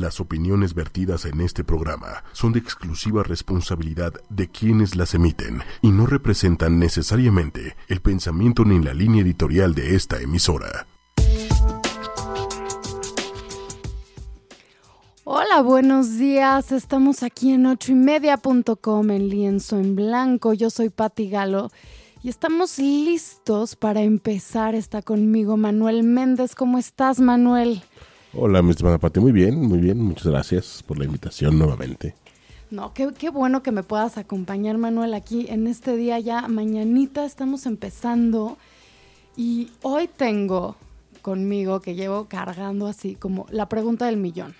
Las opiniones vertidas en este programa son de exclusiva responsabilidad de quienes las emiten y no representan necesariamente el pensamiento ni la línea editorial de esta emisora. Hola, buenos días. Estamos aquí en ochoymedia.com en lienzo en blanco. Yo soy Patti Galo y estamos listos para empezar. Está conmigo Manuel Méndez. ¿Cómo estás, Manuel? Hola, mi estimada Pati. Muy bien, muy bien. Muchas gracias por la invitación nuevamente. No, qué, qué, bueno que me puedas acompañar, Manuel, aquí en este día ya. Mañanita estamos empezando y hoy tengo conmigo que llevo cargando así como la pregunta del millón.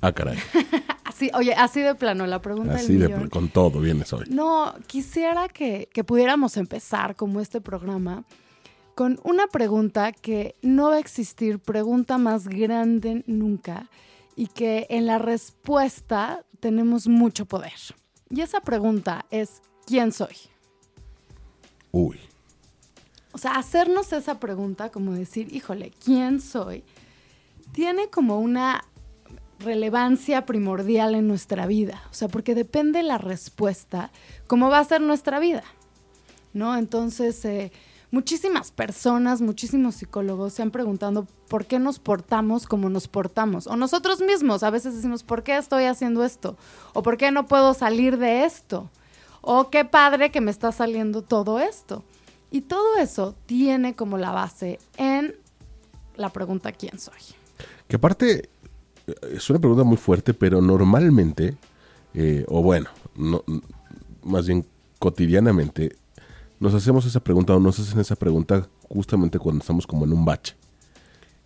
Ah, caray. así, oye, así de plano, la pregunta así del de, millón. con todo vienes hoy. No, quisiera que, que pudiéramos empezar como este programa con una pregunta que no va a existir pregunta más grande nunca y que en la respuesta tenemos mucho poder. Y esa pregunta es, ¿quién soy? Uy. O sea, hacernos esa pregunta, como decir, híjole, ¿quién soy? Tiene como una relevancia primordial en nuestra vida. O sea, porque depende la respuesta, cómo va a ser nuestra vida. ¿No? Entonces, eh, muchísimas personas, muchísimos psicólogos se han preguntado por qué nos portamos como nos portamos. O nosotros mismos a veces decimos, ¿por qué estoy haciendo esto? O ¿por qué no puedo salir de esto? O qué padre que me está saliendo todo esto. Y todo eso tiene como la base en la pregunta ¿quién soy? Que aparte es una pregunta muy fuerte, pero normalmente, eh, o bueno, no, más bien cotidianamente, nos hacemos esa pregunta o nos hacen esa pregunta justamente cuando estamos como en un bache,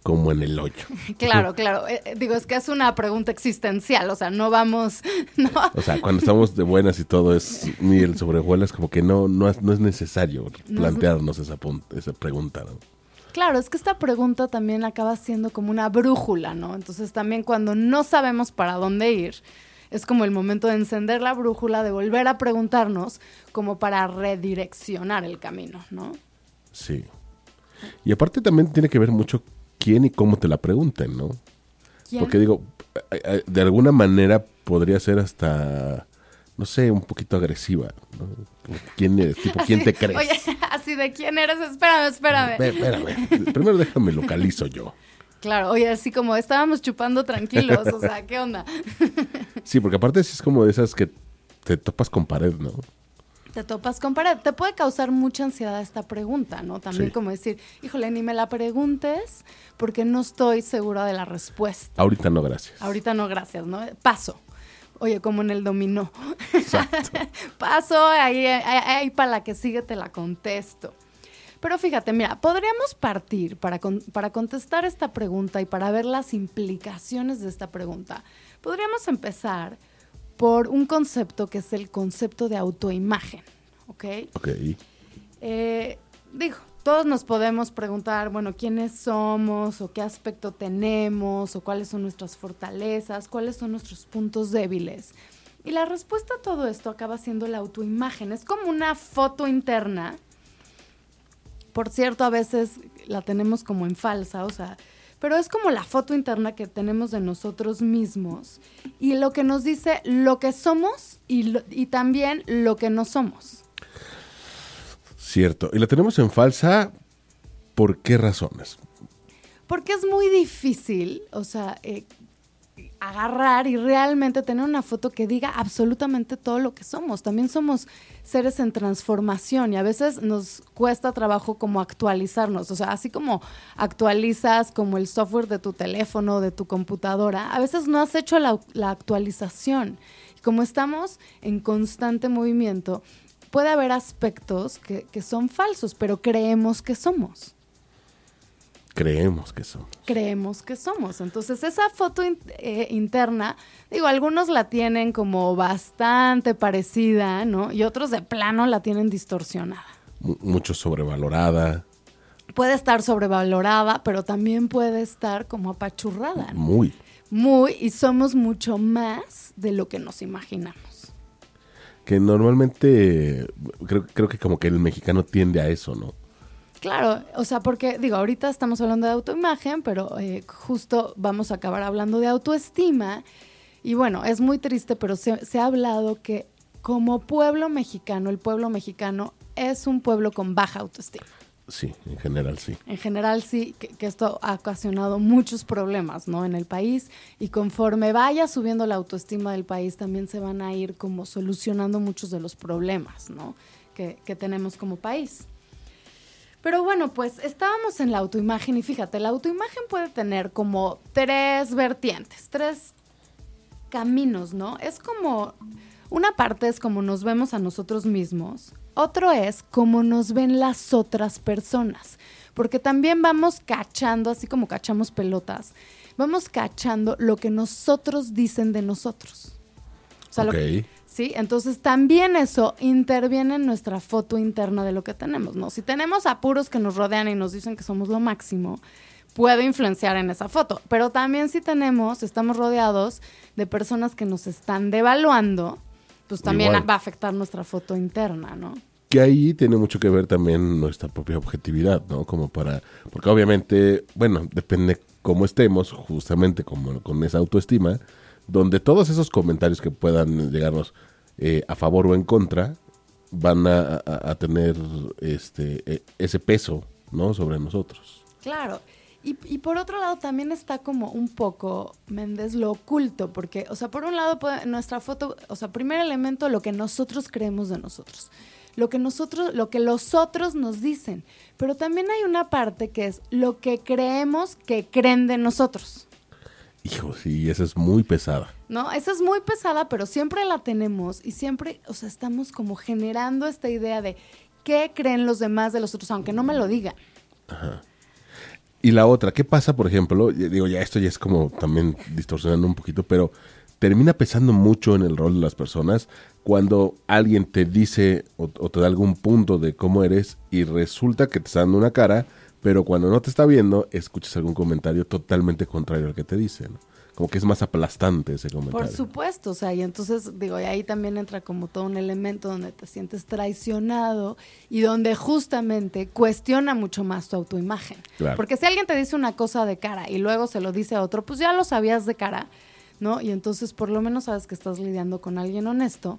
como en el hoyo. Claro, claro. Eh, digo, es que es una pregunta existencial, o sea, no vamos... No. O sea, cuando estamos de buenas y todo es ni el sobrevuelo, es como que no, no, es, no es necesario plantearnos esa, esa pregunta, ¿no? Claro, es que esta pregunta también acaba siendo como una brújula, ¿no? Entonces también cuando no sabemos para dónde ir, es como el momento de encender la brújula, de volver a preguntarnos como para redireccionar el camino, ¿no? Sí. Y aparte también tiene que ver mucho quién y cómo te la pregunten, ¿no? ¿Quién? Porque digo, de alguna manera podría ser hasta, no sé, un poquito agresiva, ¿no? ¿Quién eres? Tipo, ¿quién así, te crees? Oye, así de quién eres, espérame, espérame. Espérame. Primero déjame localizo yo. Claro, oye, así como estábamos chupando tranquilos, o sea, ¿qué onda? Sí, porque aparte es como de esas que te topas con pared, ¿no? Te topas con pared. Te puede causar mucha ansiedad esta pregunta, ¿no? También Sí. como decir, híjole, ni me la preguntes porque no estoy segura de la respuesta. Ahorita no, gracias. Ahorita no, gracias, ¿no? Paso. Oye, como en el dominó. Exacto. Paso, ahí, ahí, ahí para la que sigue te la contesto. Pero fíjate, mira, podríamos partir para, con- para contestar esta pregunta y para ver las implicaciones de esta pregunta. Podríamos empezar por un concepto que es el concepto de autoimagen, ¿ok? Ok. Eh, digo, todos nos podemos preguntar, bueno, quiénes somos o qué aspecto tenemos o cuáles son nuestras fortalezas, cuáles son nuestros puntos débiles. Y la respuesta a todo esto acaba siendo la autoimagen. Es como una foto interna. Por cierto, a veces la tenemos como en falsa, o sea, pero es como la foto interna que tenemos de nosotros mismos y lo que nos dice lo que somos y, lo- y también lo que no somos. Cierto. Y la tenemos en falsa, ¿por qué razones? Porque es muy difícil, o sea, eh, agarrar y realmente tener una foto que diga absolutamente todo lo que somos. También somos seres en transformación y a veces nos cuesta trabajo como actualizarnos. O sea, así como actualizas como el software de tu teléfono, de tu computadora, a veces no has hecho la, actualización. Y como estamos en constante movimiento, puede haber aspectos que son falsos, pero creemos que somos Creemos que somos. creemos que somos. Entonces, esa foto in- eh, interna, digo, algunos la tienen como bastante parecida, ¿no? Y otros de plano la tienen distorsionada. Mu- mucho sobrevalorada. Puede estar sobrevalorada, pero también puede estar como apachurrada, ¿no? Muy. Muy, y somos mucho más de lo que nos imaginamos. Que normalmente, creo, creo que como que el mexicano tiende a eso, ¿no? Claro, o sea, porque digo, ahorita estamos hablando de autoimagen, pero eh, justo vamos a acabar hablando de autoestima. Y bueno, es muy triste, pero se, se ha hablado que como pueblo mexicano, el pueblo mexicano es un pueblo con baja autoestima. Sí, en general sí. En general sí, que, esto ha ocasionado muchos problemas, ¿no? En el país y conforme vaya subiendo la autoestima del país también se van a ir como solucionando muchos de los problemas, ¿no? Que, que tenemos como país. Pero bueno, pues estábamos en la autoimagen y fíjate, la autoimagen puede tener como tres vertientes, tres caminos, ¿no? Es como, una parte es como nos vemos a nosotros mismos, otro es cómo nos ven las otras personas, porque también vamos cachando, así como cachamos pelotas, vamos cachando lo que nosotros dicen de nosotros. O sí, entonces también eso interviene en nuestra foto interna de lo que tenemos, ¿no? Si tenemos apuros que nos rodean y nos dicen que somos lo máximo, puede influenciar en esa foto. Pero también si tenemos, estamos rodeados de personas que nos están devaluando, pues también va a afectar nuestra foto interna, ¿no? Que ahí tiene mucho que ver también nuestra propia objetividad, ¿no? Como para, porque obviamente, bueno, depende cómo estemos, justamente como con esa autoestima, donde todos esos comentarios que puedan llegarnos eh, a favor o en contra van a, tener este e, ese peso, ¿no? Sobre nosotros. Claro. Y, por otro lado también está como un poco, Méndez, lo oculto, porque, o sea, por un lado nuestra foto, o sea, primer elemento, lo que nosotros creemos de nosotros, lo que nosotros, lo que los otros nos dicen, pero también hay una parte que es lo que creemos que creen de nosotros. Hijo, sí, esa es muy pesada. No, esa es muy pesada, pero siempre la tenemos y siempre, o sea, estamos como generando esta idea de qué creen los demás de los otros, aunque no me lo digan. Ajá. Y la otra, ¿qué pasa, por ejemplo? Digo, ya esto ya es como también distorsionando un poquito, pero termina pesando mucho en el rol de las personas cuando alguien te dice o, te da algún punto de cómo eres y resulta que te está dando una cara, pero cuando no te está viendo, escuchas algún comentario totalmente contrario al que te dice, ¿no? como que es más aplastante ese comentario. Por supuesto, o sea, y entonces digo, y ahí también entra como todo un elemento donde te sientes traicionado y donde justamente cuestiona mucho más tu autoimagen. Porque si alguien te dice una cosa de cara y luego se lo dice a otro, pues ya lo sabías de cara, ¿no? Y entonces por lo menos sabes que estás lidiando con alguien honesto.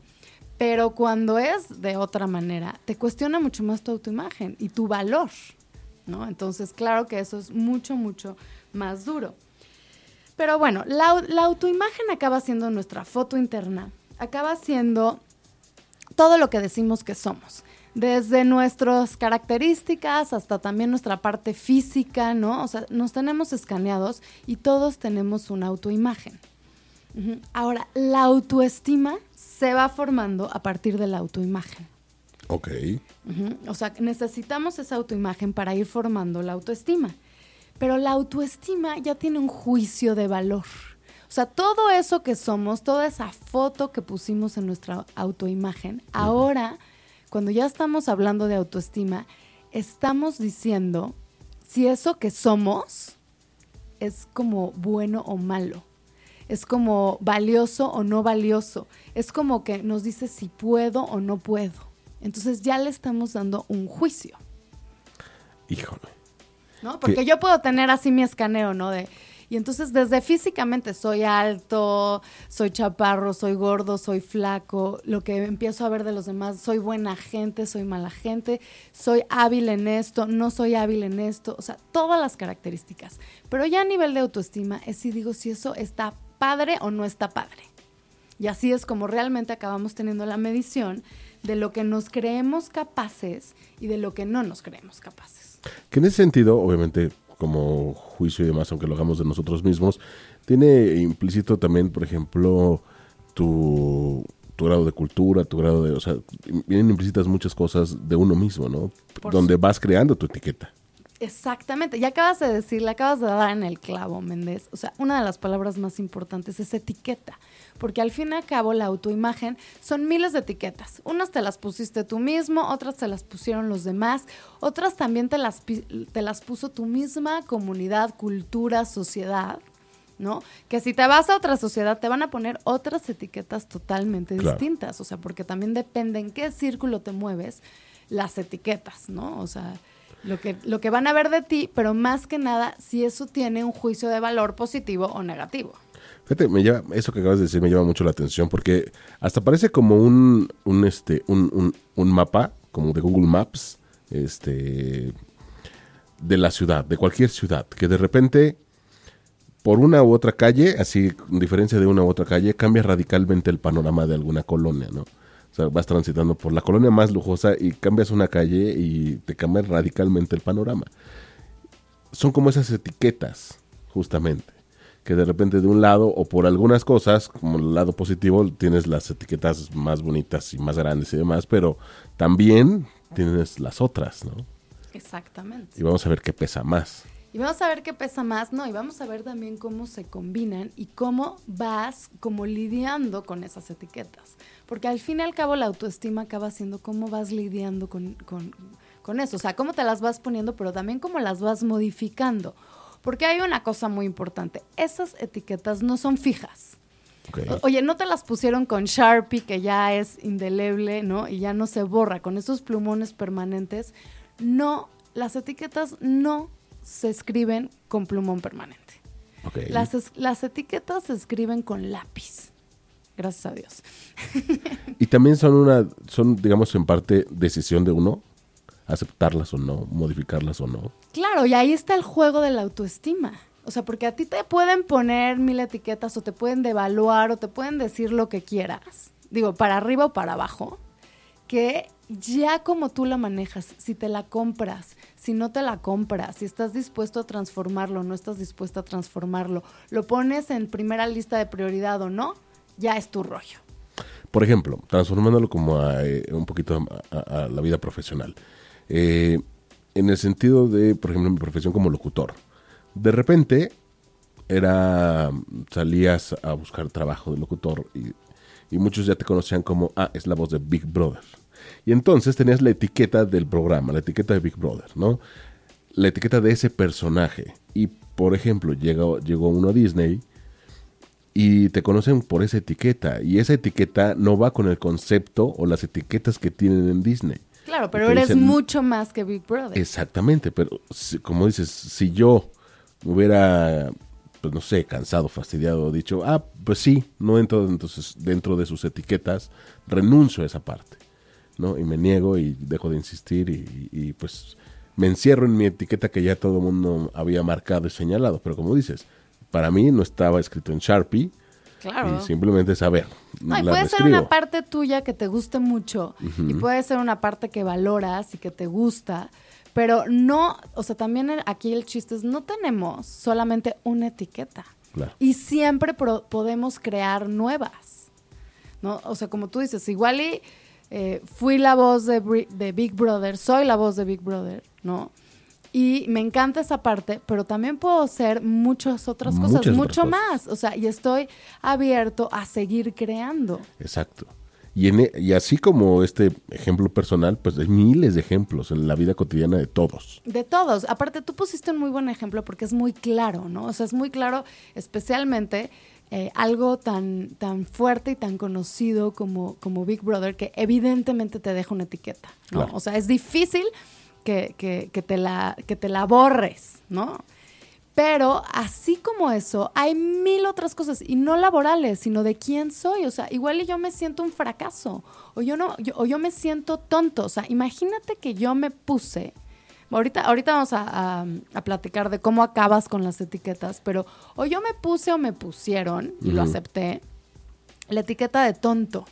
Pero cuando es de otra manera, te cuestiona mucho más tu autoimagen y tu valor, ¿no? Entonces, claro que eso es mucho, mucho más duro. Pero bueno, la, autoimagen acaba siendo nuestra foto interna, acaba siendo todo lo que decimos que somos desde nuestras características hasta también nuestra parte física, ¿no? O sea, nos tenemos escaneados y todos tenemos una autoimagen. Ahora, la autoestima se va formando a partir de la autoimagen. Ok. O sea, necesitamos esa autoimagen para ir formando la autoestima. Pero la autoestima ya tiene un juicio de valor. O sea, todo eso que somos, toda esa foto que pusimos en nuestra autoimagen, ahora, cuando ya estamos hablando de autoestima, estamos diciendo si eso que somos es como bueno o malo, es como valioso o no valioso, es como que nos dice si puedo o no puedo. Entonces ya le estamos dando un juicio. Híjole. ¿no? Porque yo puedo tener así mi escaneo, ¿no? De, y entonces desde físicamente soy alto, soy chaparro, soy gordo, soy flaco, lo que empiezo a ver de los demás, soy buena gente, soy mala gente, soy hábil en esto, no soy hábil en esto, o sea, todas las características. Pero ya a nivel de autoestima es si digo si eso está padre o no está padre. Y así es como realmente acabamos teniendo la medición de lo que nos creemos capaces y de lo que no nos creemos capaces. Que en ese sentido, obviamente, como juicio y demás, aunque lo hagamos de nosotros mismos, tiene implícito también, por ejemplo, tu, tu grado de cultura, tu grado de... O sea, vienen implícitas muchas cosas de uno mismo, ¿no? Donde vas creando tu etiqueta. Exactamente, ya acabas de decir, le acabas de dar en el clavo, Méndez. O sea, una de las palabras más importantes es etiqueta, porque al fin y al cabo la autoimagen son miles de etiquetas. Unas te las pusiste tú mismo, otras te las pusieron los demás, otras también te las, te las puso tu misma comunidad, cultura, sociedad. ¿no? Que si te vas a otra sociedad te van a poner otras etiquetas totalmente distintas, o sea, porque también depende en qué círculo te mueves las etiquetas, ¿no? O sea, lo que, lo que van a ver de ti, pero más que nada si eso tiene un juicio de valor positivo o negativo. Fíjate, me lleva, eso que acabas de decir me llama mucho la atención porque hasta parece como un, un, este, un, un, un mapa, como de Google Maps, este, de la ciudad, de cualquier ciudad, que de repente por una u otra calle, así, en diferencia de una u otra calle, cambia radicalmente el panorama de alguna colonia, ¿no? O sea, vas transitando por la colonia más lujosa y cambias una calle y te cambia radicalmente el panorama. Son como esas etiquetas, justamente, que de repente de un lado o por algunas cosas, como el lado positivo, tienes las etiquetas más bonitas y más grandes y demás, pero también tienes las otras, ¿no? Exactamente. Y vamos a ver qué pesa más. Y vamos a ver qué pesa más, ¿no? Y vamos a ver también cómo se combinan y cómo vas como lidiando con esas etiquetas. Porque al fin y al cabo la autoestima acaba siendo cómo vas lidiando con, con, con eso. O sea, cómo te las vas poniendo, pero también cómo las vas modificando. Porque hay una cosa muy importante. Esas etiquetas no son fijas. Okay. Oye, no te las pusieron con Sharpie, que ya es indeleble, ¿no? Y ya no se borra, con esos plumones permanentes. No, las etiquetas no se escriben con plumón permanente. Okay. Las, las etiquetas se escriben con lápiz. Gracias a Dios. y también son una, son, digamos, en parte decisión de uno, aceptarlas o no, modificarlas o no. Claro, y ahí está el juego de la autoestima. O sea, porque a ti te pueden poner mil etiquetas o te pueden devaluar o te pueden decir lo que quieras. Digo, para arriba o para abajo. Que ya como tú la manejas, si te la compras, si no te la compras, si estás dispuesto a transformarlo, no estás dispuesto a transformarlo, lo pones en primera lista de prioridad o no, ya es tu rollo. Por ejemplo, transformándolo como a, eh, un poquito a, la vida profesional. Eh, en el sentido de, por ejemplo, mi profesión como locutor. De repente era salías a buscar trabajo de locutor y, muchos ya te conocían como, ah, es la voz de Big Brother. Y entonces tenías la etiqueta del programa, la etiqueta de Big Brother, ¿no? La etiqueta de ese personaje. Y, por ejemplo, llegó uno a Disney y te conocen por esa etiqueta. Y esa etiqueta no va con el concepto o las etiquetas que tienen en Disney. Claro, pero eres dicen, mucho más que Big Brother. Exactamente, pero si, como dices, si yo hubiera, pues no sé, cansado, fastidiado, dicho, ah, pues sí, no entro entonces dentro de sus etiquetas, renuncio a esa parte. ¿no? Y me niego y dejo de insistir y, y, pues me encierro en mi etiqueta que ya todo el mundo había marcado y señalado. Pero como dices, para mí no estaba escrito en Sharpie. Claro. Y simplemente saber. No, y puede describo. ser una parte tuya que te guste mucho uh -huh. y puede ser una parte que valoras y que te gusta, pero no, o sea, también aquí el chiste es no tenemos solamente una etiqueta. Claro. Y siempre podemos crear nuevas. ¿No? O sea, como tú dices, igual y eh, fui la voz de, de, Big Brother, soy la voz de Big Brother, ¿no? Y me encanta esa parte, pero también puedo hacer muchas otras Muchas cosas, otras mucho cosas. más. O sea, y estoy abierto a seguir creando. Exacto. Y, en, e, y así como este ejemplo personal, pues hay miles de ejemplos en la vida cotidiana de todos. De todos. Aparte, tú pusiste un muy buen ejemplo porque es muy claro, ¿no? O sea, es muy claro, especialmente eh, algo tan, tan fuerte y tan conocido como, como Big Brother, que evidentemente te deja una etiqueta, ¿no? Claro. O sea, es difícil que, que, que, te la, que te la borres, ¿no? Pero así como eso, hay mil otras cosas, y no laborales, sino de quién soy. O sea, igual yo me siento un fracaso, o yo, no, yo, o yo me siento tonto. O sea, imagínate que yo me puse, ahorita, ahorita vamos a, a, a, platicar de cómo acabas con las etiquetas, pero o yo me puse o me pusieron, y uh -huh. lo acepté, la etiqueta de tonto.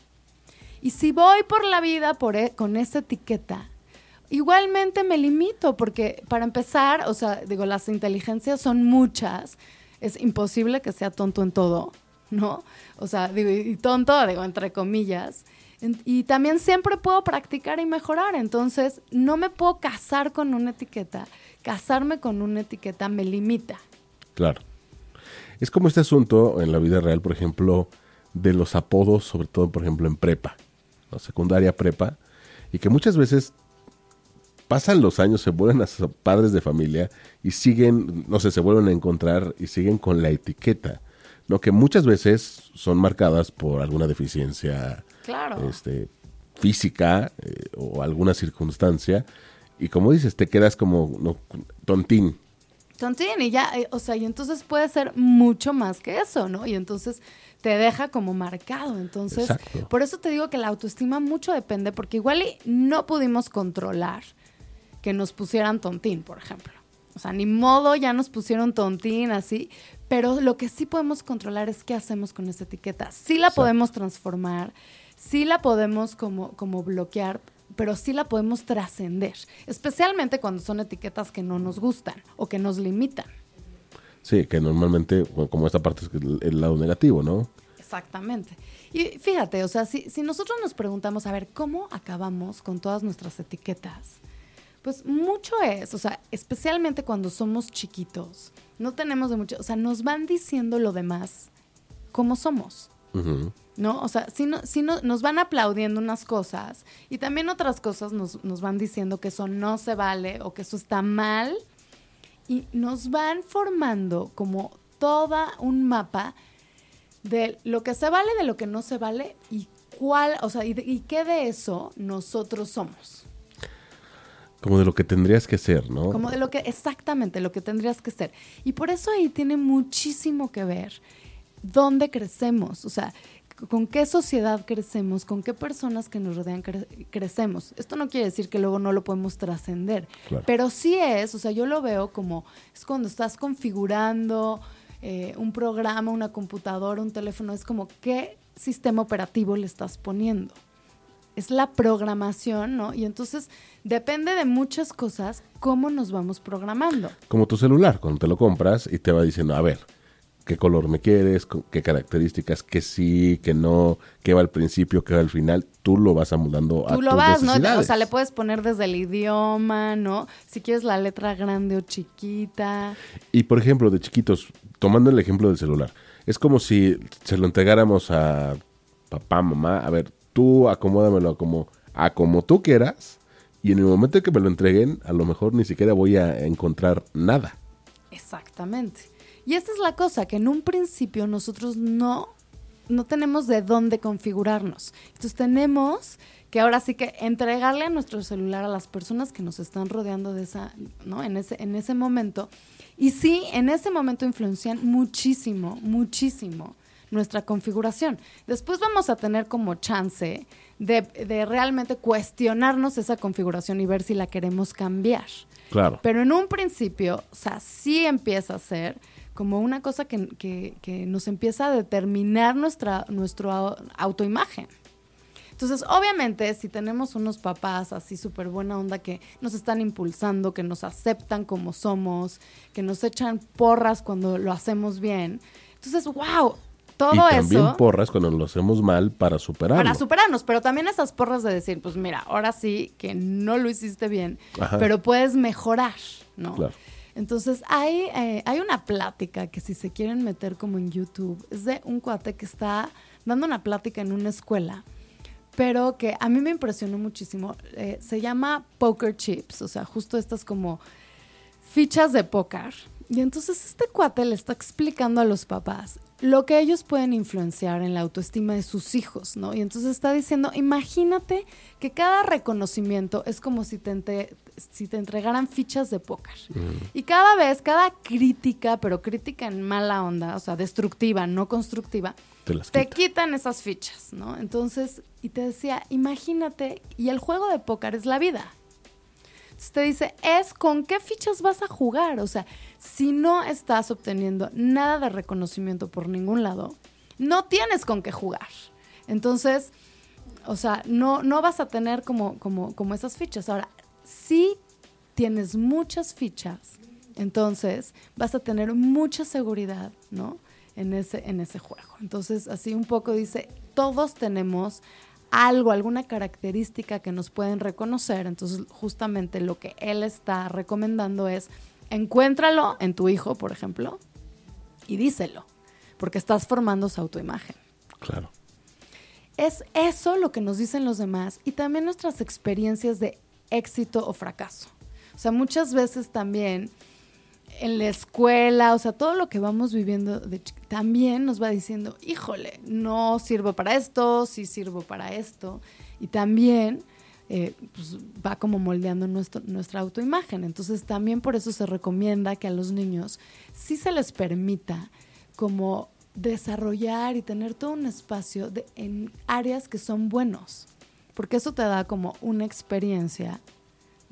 Y si voy por la vida por e con esa etiqueta, igualmente me limito, porque para empezar, o sea, digo, las inteligencias son muchas, es imposible que sea tonto en todo, ¿no? O sea, digo, y tonto, digo, entre comillas. Y también siempre puedo practicar y mejorar, entonces no me puedo casar con una etiqueta. Casarme con una etiqueta me limita. Claro. Es como este asunto en la vida real, por ejemplo, de los apodos, sobre todo, por ejemplo, en prepa, ¿no? secundaria prepa, y que muchas veces pasan los años, se vuelven a padres de familia y siguen, no sé, se vuelven a encontrar y siguen con la etiqueta, ¿no? Que muchas veces son marcadas por alguna deficiencia claro. este, física eh, o alguna circunstancia Y como dices, te quedas como no, tontín. Tontín, y ya, eh, o sea, y entonces puede ser mucho más que eso, ¿no? Y entonces te deja como marcado. Entonces, Exacto. por eso te digo que la autoestima mucho depende, porque igual y no pudimos controlar que nos pusieran tontín, por ejemplo. O sea, ni modo, ya nos pusieron tontín así, pero lo que sí podemos controlar es qué hacemos con esa etiqueta. Sí la Exacto. podemos transformar, sí la podemos como, como bloquear, pero sí la podemos trascender, especialmente cuando son etiquetas que no nos gustan o que nos limitan. Sí, que normalmente, como esta parte es el, el lado negativo, ¿no? Exactamente. Y fíjate, o sea, si, si nosotros nos preguntamos, a ver, ¿cómo acabamos con todas nuestras etiquetas? Pues mucho es, o sea, especialmente cuando somos chiquitos, no tenemos de mucho, o sea, nos van diciendo lo demás cómo somos. ¿no? O sea, si, no, si no, nos van aplaudiendo unas cosas y también otras cosas nos, nos van diciendo que eso no se vale o que eso está mal y nos van formando como toda un mapa de lo que se vale, de lo que no se vale y cuál, o sea, y, de- y qué de eso nosotros somos. Como de lo que tendrías que ser, ¿no? Como de lo que, exactamente, lo que tendrías que ser. Y por eso ahí tiene muchísimo que ver dónde crecemos, o sea, con qué sociedad crecemos, con qué personas que nos rodean cre- crecemos. Esto no quiere decir que luego no lo podemos trascender, Claro. pero sí es, o sea, yo lo veo como, es cuando estás configurando eh, un programa, una computadora, un teléfono, es como qué sistema operativo le estás poniendo es la programación, ¿no? Y entonces depende de muchas cosas cómo nos vamos programando. Como tu celular, cuando te lo compras y te va diciendo, a ver, qué color me quieres, qué características, que sí, que no, qué va al principio, qué va al final, tú lo vas amudando a Tú lo tus vas, ¿no? O sea, le puedes poner desde el idioma, ¿no? Si quieres la letra grande o chiquita. Y por ejemplo, de chiquitos, tomando el ejemplo del celular, es como si se lo entregáramos a papá, mamá, a ver, tú acomódamelo como, a como tú quieras, y en el momento en que me lo entreguen, a lo mejor ni siquiera voy a encontrar nada. Exactamente. Y esta es la cosa, que en un principio nosotros no, no tenemos de dónde configurarnos. Entonces tenemos que ahora sí que entregarle a nuestro celular a las personas que nos están rodeando de esa, ¿no? En ese, en ese momento. Y sí, en ese momento influencian muchísimo, muchísimo nuestra configuración. Después vamos a tener como chance de, de realmente cuestionarnos esa configuración y ver si la queremos cambiar. Claro. Pero en un principio, o sea, sí empieza a ser como una cosa que, que- que nos empieza a determinar nuestra nuestro au- autoimagen. Entonces, obviamente, si tenemos unos papás así súper buena onda que nos están impulsando, que nos aceptan como somos, que nos echan porras cuando lo hacemos bien, entonces, wow, todo y también eso porras cuando lo hacemos mal para superarlo. para superarnos, pero también esas porras de decir, pues mira, ahora sí que no lo hiciste bien, Ajá. pero puedes mejorar, ¿no? Claro. Entonces hay, eh, hay una plática que si se quieren meter como en YouTube, es de un cuate que está dando una plática en una escuela, pero que a mí me impresionó muchísimo. Eh, se llama Poker Chips, o sea, justo estas como fichas de póker. Y entonces este cuate le está explicando a los papás lo que ellos pueden influenciar en la autoestima de sus hijos, ¿no? Y entonces está diciendo, imagínate que cada reconocimiento es como si te, si te entregaran fichas de póker. Y cada vez, cada crítica, pero crítica en mala onda, o sea, destructiva, no constructiva, Te las te quita. quitan esas fichas, ¿no? Entonces, y te decía, imagínate, y el juego de póker es la vida. Te dice, es con qué fichas vas a jugar. O sea, si no estás obteniendo nada de reconocimiento por ningún lado, no tienes con qué jugar. Entonces, o sea, no, no vas a tener como, como, como esas fichas. Ahora, si tienes muchas fichas, entonces vas a tener mucha seguridad, ¿no? En ese, en ese juego. Entonces, así un poco dice, todos tenemos algo, alguna característica que nos pueden reconocer. Entonces, justamente lo que él está recomendando es, encuéntralo en tu hijo, por ejemplo, y díselo, porque estás formando su autoimagen. Claro. Es eso lo que nos dicen los demás y también nuestras experiencias de éxito o fracaso. O sea, muchas veces también en la escuela, o sea, todo lo que vamos viviendo de también nos va diciendo, híjole, no sirvo para esto, sí sirvo para esto. Y también eh, pues, va como moldeando nuestra autoimagen. Entonces también por eso se recomienda que a los niños sí se les permita como desarrollar y tener todo un espacio en áreas que son buenos, porque eso te da como una experiencia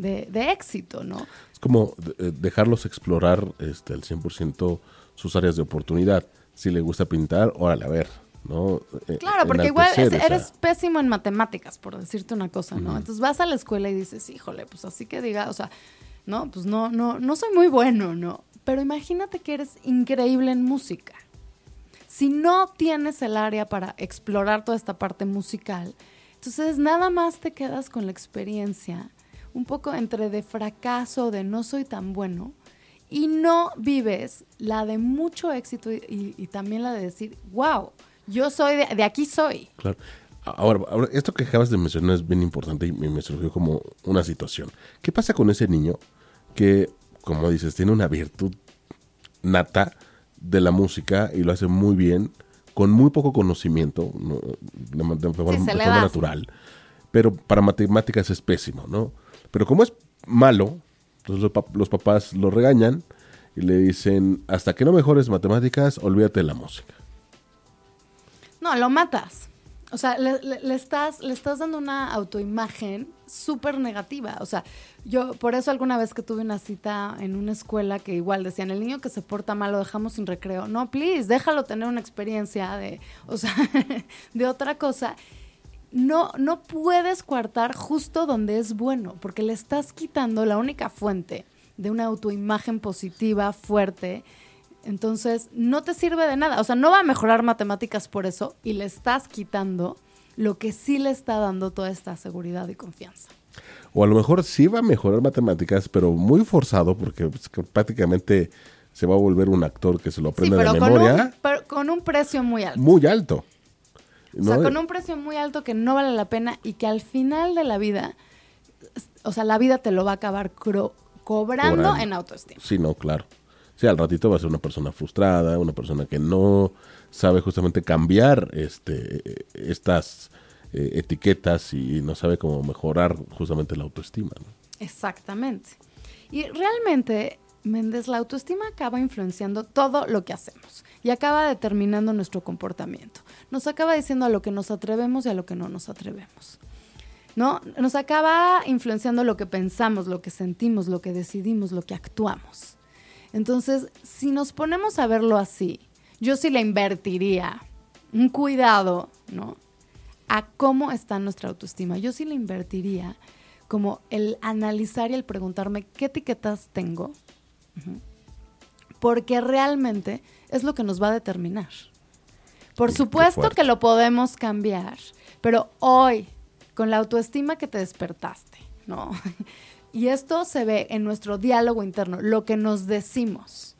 de, de éxito, ¿no? Es como eh, dejarlos explorar este, al 100% sus áreas de oportunidad. Si le gusta pintar, órale, a ver, ¿no? Eh, claro, porque igual eres pésimo en matemáticas, por decirte una cosa, ¿no? Entonces vas a la escuela y dices, híjole, pues así que diga, o sea, no, pues no, no, no soy muy bueno, ¿no? Pero imagínate que eres increíble en música. Si no tienes el área para explorar toda esta parte musical, entonces nada más te quedas con la experiencia, un poco entre de fracaso, de no soy tan bueno, y no vives la de mucho éxito y, también la de decir, wow, yo soy de, aquí soy. Claro. Ahora, ahora, esto que acabas de mencionar es bien importante y me surgió como una situación. ¿Qué pasa con ese niño que, como dices, tiene una virtud nata de la música y lo hace muy bien, con muy poco conocimiento, de, forma, natural, pero para matemáticas es pésimo, ¿no? Pero como es malo, entonces los, papás lo regañan y le dicen, hasta que no mejores matemáticas, olvídate de la música. No, lo matas. O sea, le, estás, le estás dando una autoimagen súper negativa. O sea, yo por eso alguna vez que tuve una cita en una escuela que igual decían, el niño que se porta mal lo dejamos sin recreo. No, please, déjalo tener una experiencia de, o sea, de otra cosa. No, no puedes coartar justo donde es bueno, porque le estás quitando la única fuente de una autoimagen positiva, fuerte, entonces, no te sirve de nada. O sea, no va a mejorar matemáticas por eso y le estás quitando lo que sí le está dando toda esta seguridad y confianza. O a lo mejor sí va a mejorar matemáticas, pero muy forzado porque pues, prácticamente se va a volver un actor que se lo aprende de memoria. Con un, pero con un precio muy alto. Muy alto. O sea, con un precio muy alto que no vale la pena y que al final de la vida, o sea, la vida te lo va a acabar cobrando en autoestima. Sí, no, claro. Sí, al ratito va a ser una persona frustrada, una persona que no sabe justamente cambiar este, estas eh, etiquetas y no sabe cómo mejorar justamente la autoestima. Exactamente. Y realmente, Méndez, la autoestima acaba influenciando todo lo que hacemos y acaba determinando nuestro comportamiento. Nos acaba diciendo a lo que nos atrevemos y a lo que no nos atrevemos. ¿No? Nos acaba influenciando lo que pensamos, lo que sentimos, lo que decidimos, lo que actuamos. Entonces, si nos ponemos a verlo así, yo sí le invertiría un cuidado, ¿no? A cómo está nuestra autoestima. Yo sí le invertiría como el analizar y el preguntarme qué etiquetas tengo, porque realmente es lo que nos va a determinar. Por supuesto que lo podemos cambiar, pero hoy, con la autoestima que te despertaste, ¿no? Y esto se ve en nuestro diálogo interno, lo que nos decimos.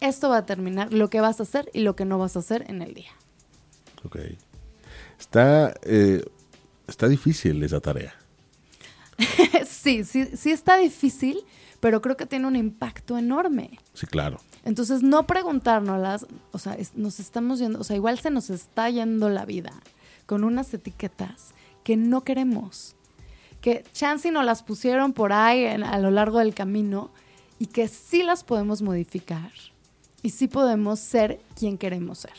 Esto va a terminar lo que vas a hacer y lo que no vas a hacer en el día. Ok. Está, eh, está difícil esa tarea. sí, sí, sí está difícil, pero creo que tiene un impacto enorme. Sí, claro. Entonces, no preguntárnoslas, o sea, nos estamos yendo, o sea, igual se nos está yendo la vida con unas etiquetas que no queremos que chance no las pusieron por ahí a lo largo del camino y que sí las podemos modificar y sí podemos ser quien queremos ser.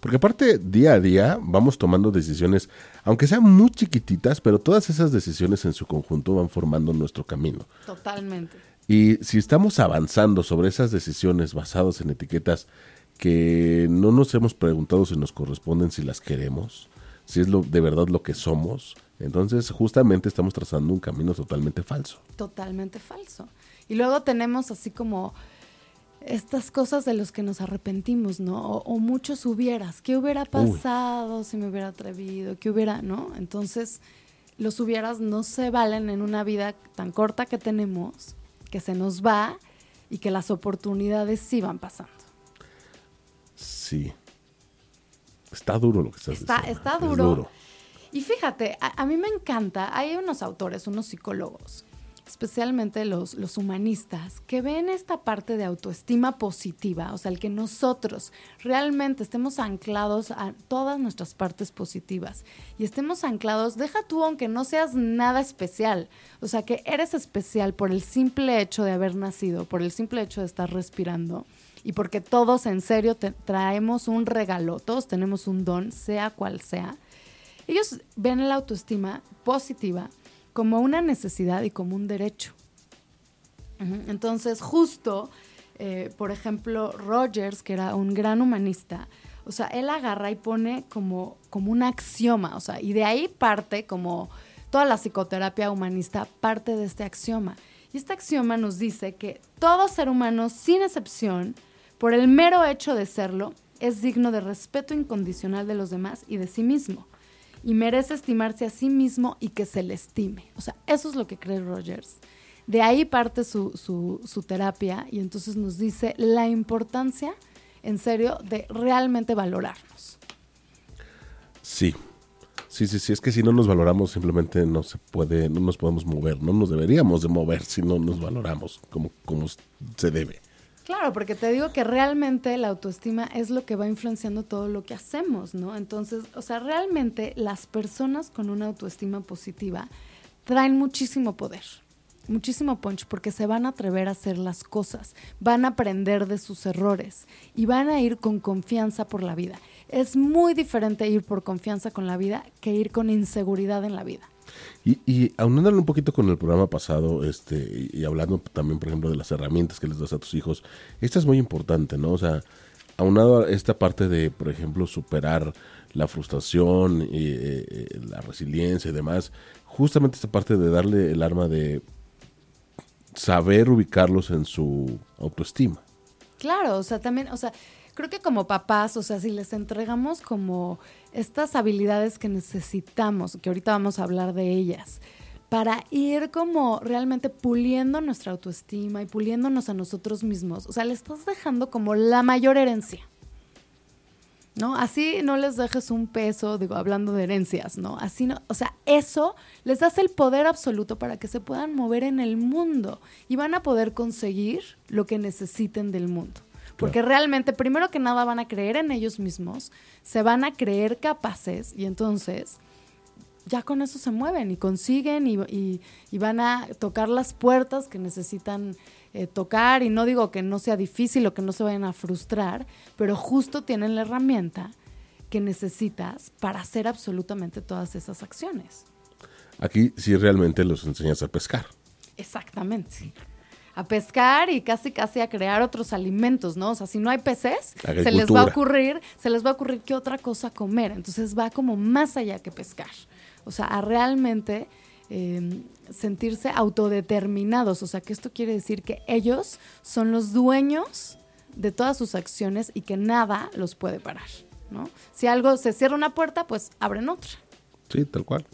Porque aparte, día a día vamos tomando decisiones, aunque sean muy chiquititas, pero todas esas decisiones en su conjunto van formando nuestro camino. Totalmente. Y si estamos avanzando sobre esas decisiones basadas en etiquetas que no nos hemos preguntado si nos corresponden, si las queremos, si es lo, de verdad lo que somos, entonces, justamente estamos trazando un camino totalmente falso. Totalmente falso. Y luego tenemos así como estas cosas de los que nos arrepentimos, ¿no? O, muchos hubieras. ¿Qué hubiera pasado si me hubiera atrevido? ¿Qué hubiera, no? Entonces, los hubieras no se valen en una vida tan corta que tenemos, que se nos va y que las oportunidades sí van pasando. Sí. Está duro lo que estás está, diciendo. Está duro. Y fíjate, a, mí me encanta, hay unos autores, unos psicólogos, especialmente los, los humanistas, que ven esta parte de autoestima positiva, o sea, el que nosotros realmente estemos anclados a todas nuestras partes positivas y estemos anclados, deja tú aunque no seas nada especial, o sea, que eres especial por el simple hecho de haber nacido, por el simple hecho de estar respirando y porque todos en serio traemos un regalo, todos tenemos un don, sea cual sea. Ellos ven la autoestima positiva como una necesidad y como un derecho. Entonces, justo, eh, por ejemplo, Rogers, que era un gran humanista, o sea, él agarra y pone como, como un axioma, o sea, y de ahí parte como toda la psicoterapia humanista parte de este axioma. Y este axioma nos dice que todo ser humano, sin excepción, por el mero hecho de serlo, es digno de respeto incondicional de los demás y de sí mismo y merece estimarse a sí mismo y que se le estime. O sea, eso es lo que cree Rogers. De ahí parte su, su, terapia y entonces nos dice la importancia, en serio, de realmente valorarnos. Sí, sí, sí, sí, es que si no nos valoramos simplemente no se puede, no nos podemos mover, no nos deberíamos de mover si no nos valoramos como, como se debe. Claro, porque te digo que realmente la autoestima es lo que va influenciando todo lo que hacemos, ¿no? Entonces, o sea, realmente las personas con una autoestima positiva traen muchísimo poder, muchísimo punch, porque se van a atrever a hacer las cosas, van a aprender de sus errores y van a ir con confianza por la vida. Es muy diferente ir por confianza con la vida que ir con inseguridad en la vida. Y, y aunándolo un poquito con el programa pasado, este, y, hablando también, por ejemplo, de las herramientas que les das a tus hijos, esta es muy importante, ¿no? O sea, aunado a esta parte de, por ejemplo, superar la frustración, y, eh, eh, la resiliencia y demás, justamente esta parte de darle el arma de saber ubicarlos en su autoestima. Claro, o sea, también, o sea, creo que como papás, o sea, si les entregamos como estas habilidades que necesitamos, que ahorita vamos a hablar de ellas, para ir como realmente puliendo nuestra autoestima y puliéndonos a nosotros mismos. O sea, le estás dejando como la mayor herencia. ¿No? Así no les dejes un peso, digo, hablando de herencias, ¿no? Así no, o sea, eso les das el poder absoluto para que se puedan mover en el mundo y van a poder conseguir lo que necesiten del mundo. Porque realmente, primero que nada, van a creer en ellos mismos, se van a creer capaces y entonces ya con eso se mueven y consiguen y, van a tocar las puertas que necesitan eh, tocar. Y no digo que no sea difícil o que no se vayan a frustrar, pero justo tienen la herramienta que necesitas para hacer absolutamente todas esas acciones. Aquí sí realmente los enseñas a pescar. Exactamente a pescar y casi casi a crear otros alimentos, ¿no? O sea, si no hay peces, se les va a ocurrir, se les va a ocurrir qué otra cosa comer. Entonces va como más allá que pescar. O sea, a realmente em, sentirse autodeterminados. O sea, que esto quiere decir que ellos son los dueños de todas sus acciones y que nada los puede parar, ¿no? Si algo se cierra una puerta, pues abren otra. Sí, tal cual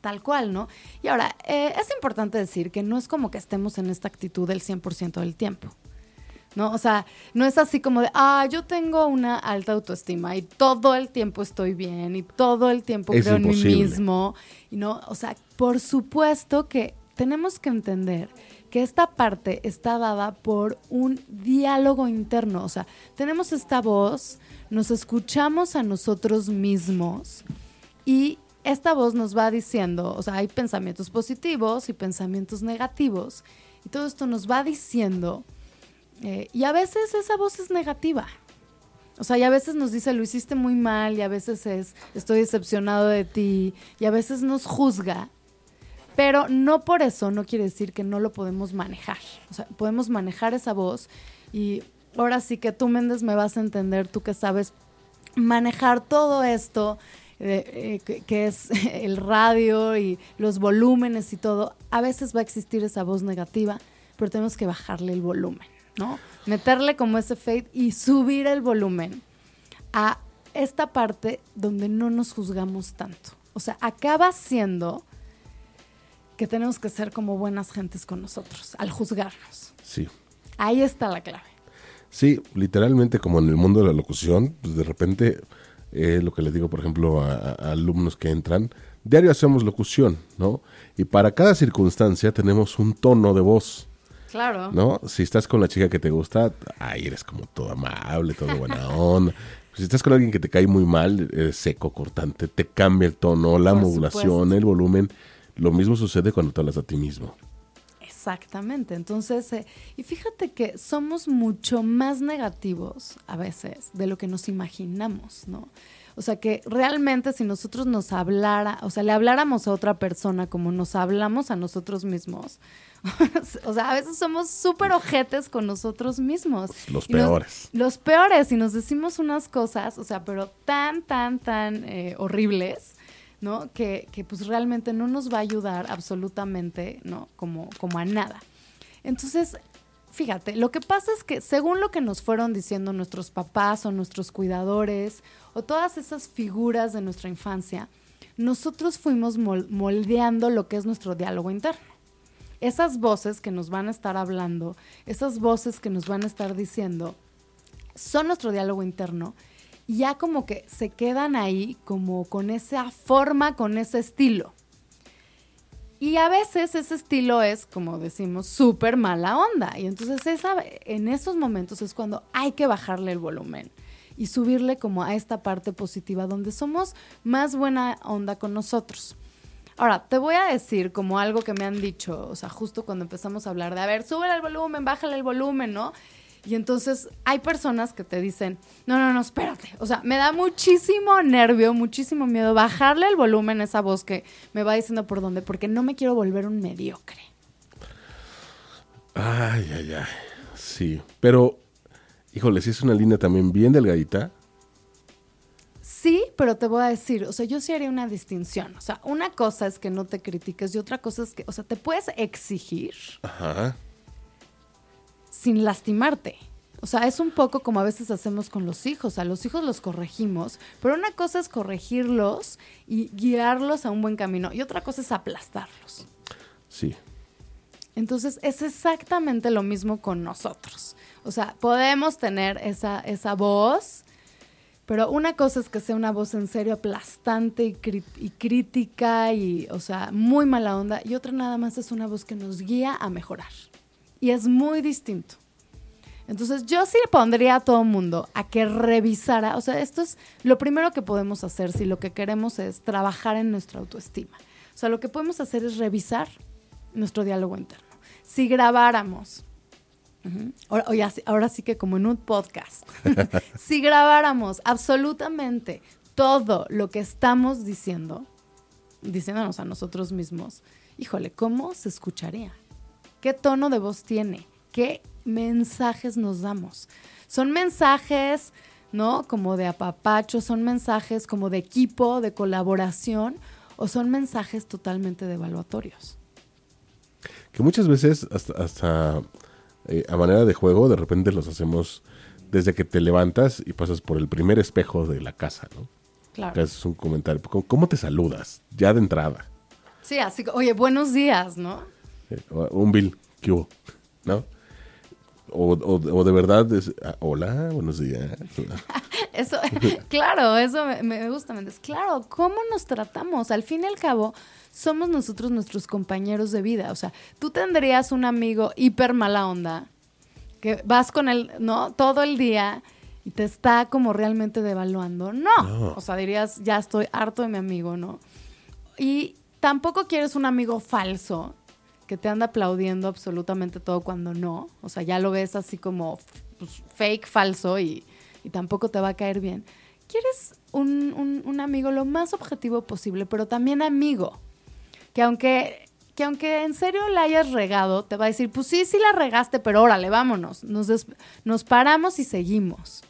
tal cual, ¿no? Y ahora, eh, es importante decir que no es como que estemos en esta actitud el 100% del tiempo. ¿No? O sea, no es así como de, ah, yo tengo una alta autoestima y todo el tiempo estoy bien y todo el tiempo creo en mí mismo. Y no, o sea, por supuesto que tenemos que entender que esta parte está dada por un diálogo interno. O sea, tenemos esta voz, nos escuchamos a nosotros mismos y esta voz nos va diciendo, o sea, hay pensamientos positivos y pensamientos negativos, y todo esto nos va diciendo, eh, y a veces esa voz es negativa. O sea, y a veces nos dice, lo hiciste muy mal, y a veces es, estoy decepcionado de ti, y a veces nos juzga, pero no por eso no quiere decir que no lo podemos manejar. O sea, podemos manejar esa voz, y ahora sí que tú, Méndez, me vas a entender, tú que sabes manejar todo esto eh, que, es el radio y los volúmenes y todo, a veces va a existir esa voz negativa, pero tenemos que bajarle el volumen, ¿no? Meterle como ese fade y subir el volumen a esta parte donde no nos juzgamos tanto. O sea, acaba siendo que tenemos que ser como buenas gentes con nosotros, al juzgarnos. Sí. Ahí está la clave. Sí, literalmente como en el mundo de la locución, pues de repente es lo que les digo, por ejemplo, a, a alumnos que entran, diario hacemos locución, ¿no? Y para cada circunstancia tenemos un tono de voz. Claro. ¿No? Si estás con la chica que te gusta, ay, eres como todo amable, todo buena onda. Si estás con alguien que te cae muy mal, seco, cortante, te cambia el tono, la Por modulación, supuesto. el volumen. Lo mismo sucede cuando te hablas a ti mismo. Exactamente. Entonces, eh, y fíjate que somos mucho más negativos a veces de lo que nos imaginamos, ¿no? O sea, que realmente si nosotros nos hablara, o sea, le habláramos a otra persona como nos hablamos a nosotros mismos, o sea, a veces somos súper ojetes con nosotros mismos. Los Y nos- peores. los peores, y nos decimos unas cosas, o sea, pero tan, tan, tan eh, horribles, ¿no? Que, que, pues realmente no nos va a ayudar absolutamente, ¿no? Como, como a nada. Entonces, fíjate, lo que pasa es que según lo que nos fueron diciendo nuestros papás o nuestros cuidadores o todas esas figuras de nuestra infancia, nosotros fuimos mol- moldeando lo que es nuestro diálogo interno. Esas voces que nos van a estar hablando, esas voces que nos van a estar diciendo, son nuestro diálogo interno ya como que se quedan ahí como con esa forma, con ese estilo. Y a veces ese estilo es, como decimos, súper mala onda. Y entonces esa, en esos momentos es cuando hay que bajarle el volumen y subirle como a esta parte positiva donde somos más buena onda con nosotros. Ahora, te voy a decir como algo que me han dicho, o sea, justo cuando empezamos a hablar de, a ver, súbele el volumen, bájale el volumen, ¿no? Y entonces hay personas que te dicen, no, no, no, espérate. O sea, me da muchísimo nervio, muchísimo miedo bajarle el volumen a esa voz que me va diciendo por dónde, porque no me quiero volver un mediocre. Ay, ay, ay. Sí. Pero, híjole, si es una línea también bien delgadita. Sí, pero te voy a decir, o sea, yo sí haría una distinción. O sea, una cosa es que no te critiques y otra cosa es que, o sea, te puedes exigir Ajá. Sin lastimarte. O sea, es un poco como a veces hacemos con los hijos. A los hijos los corregimos, pero una cosa es corregirlos y guiarlos a un buen camino y otra cosa es aplastarlos. Sí. Entonces es exactamente lo mismo con nosotros. O sea, podemos tener esa, esa voz, pero una cosa es que sea una voz en serio aplastante y, y crítica y, o sea, muy mala onda, y otra nada más es una voz que nos guía a mejorar. Y es muy distinto. Entonces yo sí le pondría a todo mundo a que revisara, o sea, esto es lo primero que podemos hacer si lo que queremos es trabajar en nuestra autoestima. O sea, lo que podemos hacer es revisar nuestro diálogo interno. Si grabáramos, ahora, así- ahora sí que como en un podcast, si grabáramos absolutamente todo lo que estamos diciendo, diciéndonos a nosotros mismos, híjole, ¿cómo se escucharía? ¿Qué tono de voz tiene? ¿Qué mensajes nos damos? Son mensajes, ¿no? Como de apapacho, son mensajes como de equipo, de colaboración, o son mensajes totalmente devaluatorios. Que muchas veces, hasta, hasta, eh, a manera de juego, de repente los hacemos desde que te levantas y pasas por el primer espejo de la casa, ¿no? Que Claro. haces un comentario. ¿Cómo, te saludas? Ya de entrada. Sí, así, que, oye, buenos días, ¿no? Eh, un Bill, ¿qué hubo? ¿No? O, o- o de verdad es, ah, hola, buenos días. Eso, claro, eso me, me gusta, Méndez. Claro, ¿cómo nos tratamos? Al fin y al cabo, somos nosotros nuestros compañeros de vida. O sea, tú tendrías un amigo hiper mala onda, que vas con él, ¿no? Todo el día y te está como realmente devaluando. No. No. O sea, dirías, ya estoy harto de mi amigo, ¿no? Y tampoco quieres un amigo falso que te anda aplaudiendo absolutamente todo cuando no. O sea, ya lo ves así como pues, fake, falso y, y tampoco te va a caer bien. Quieres un, un- amigo lo más objetivo posible, pero también amigo. Que aunque, que aunque en serio la hayas regado, te va a decir, pues sí, sí la regaste, pero órale, vámonos. Nos, des- nos paramos y seguimos.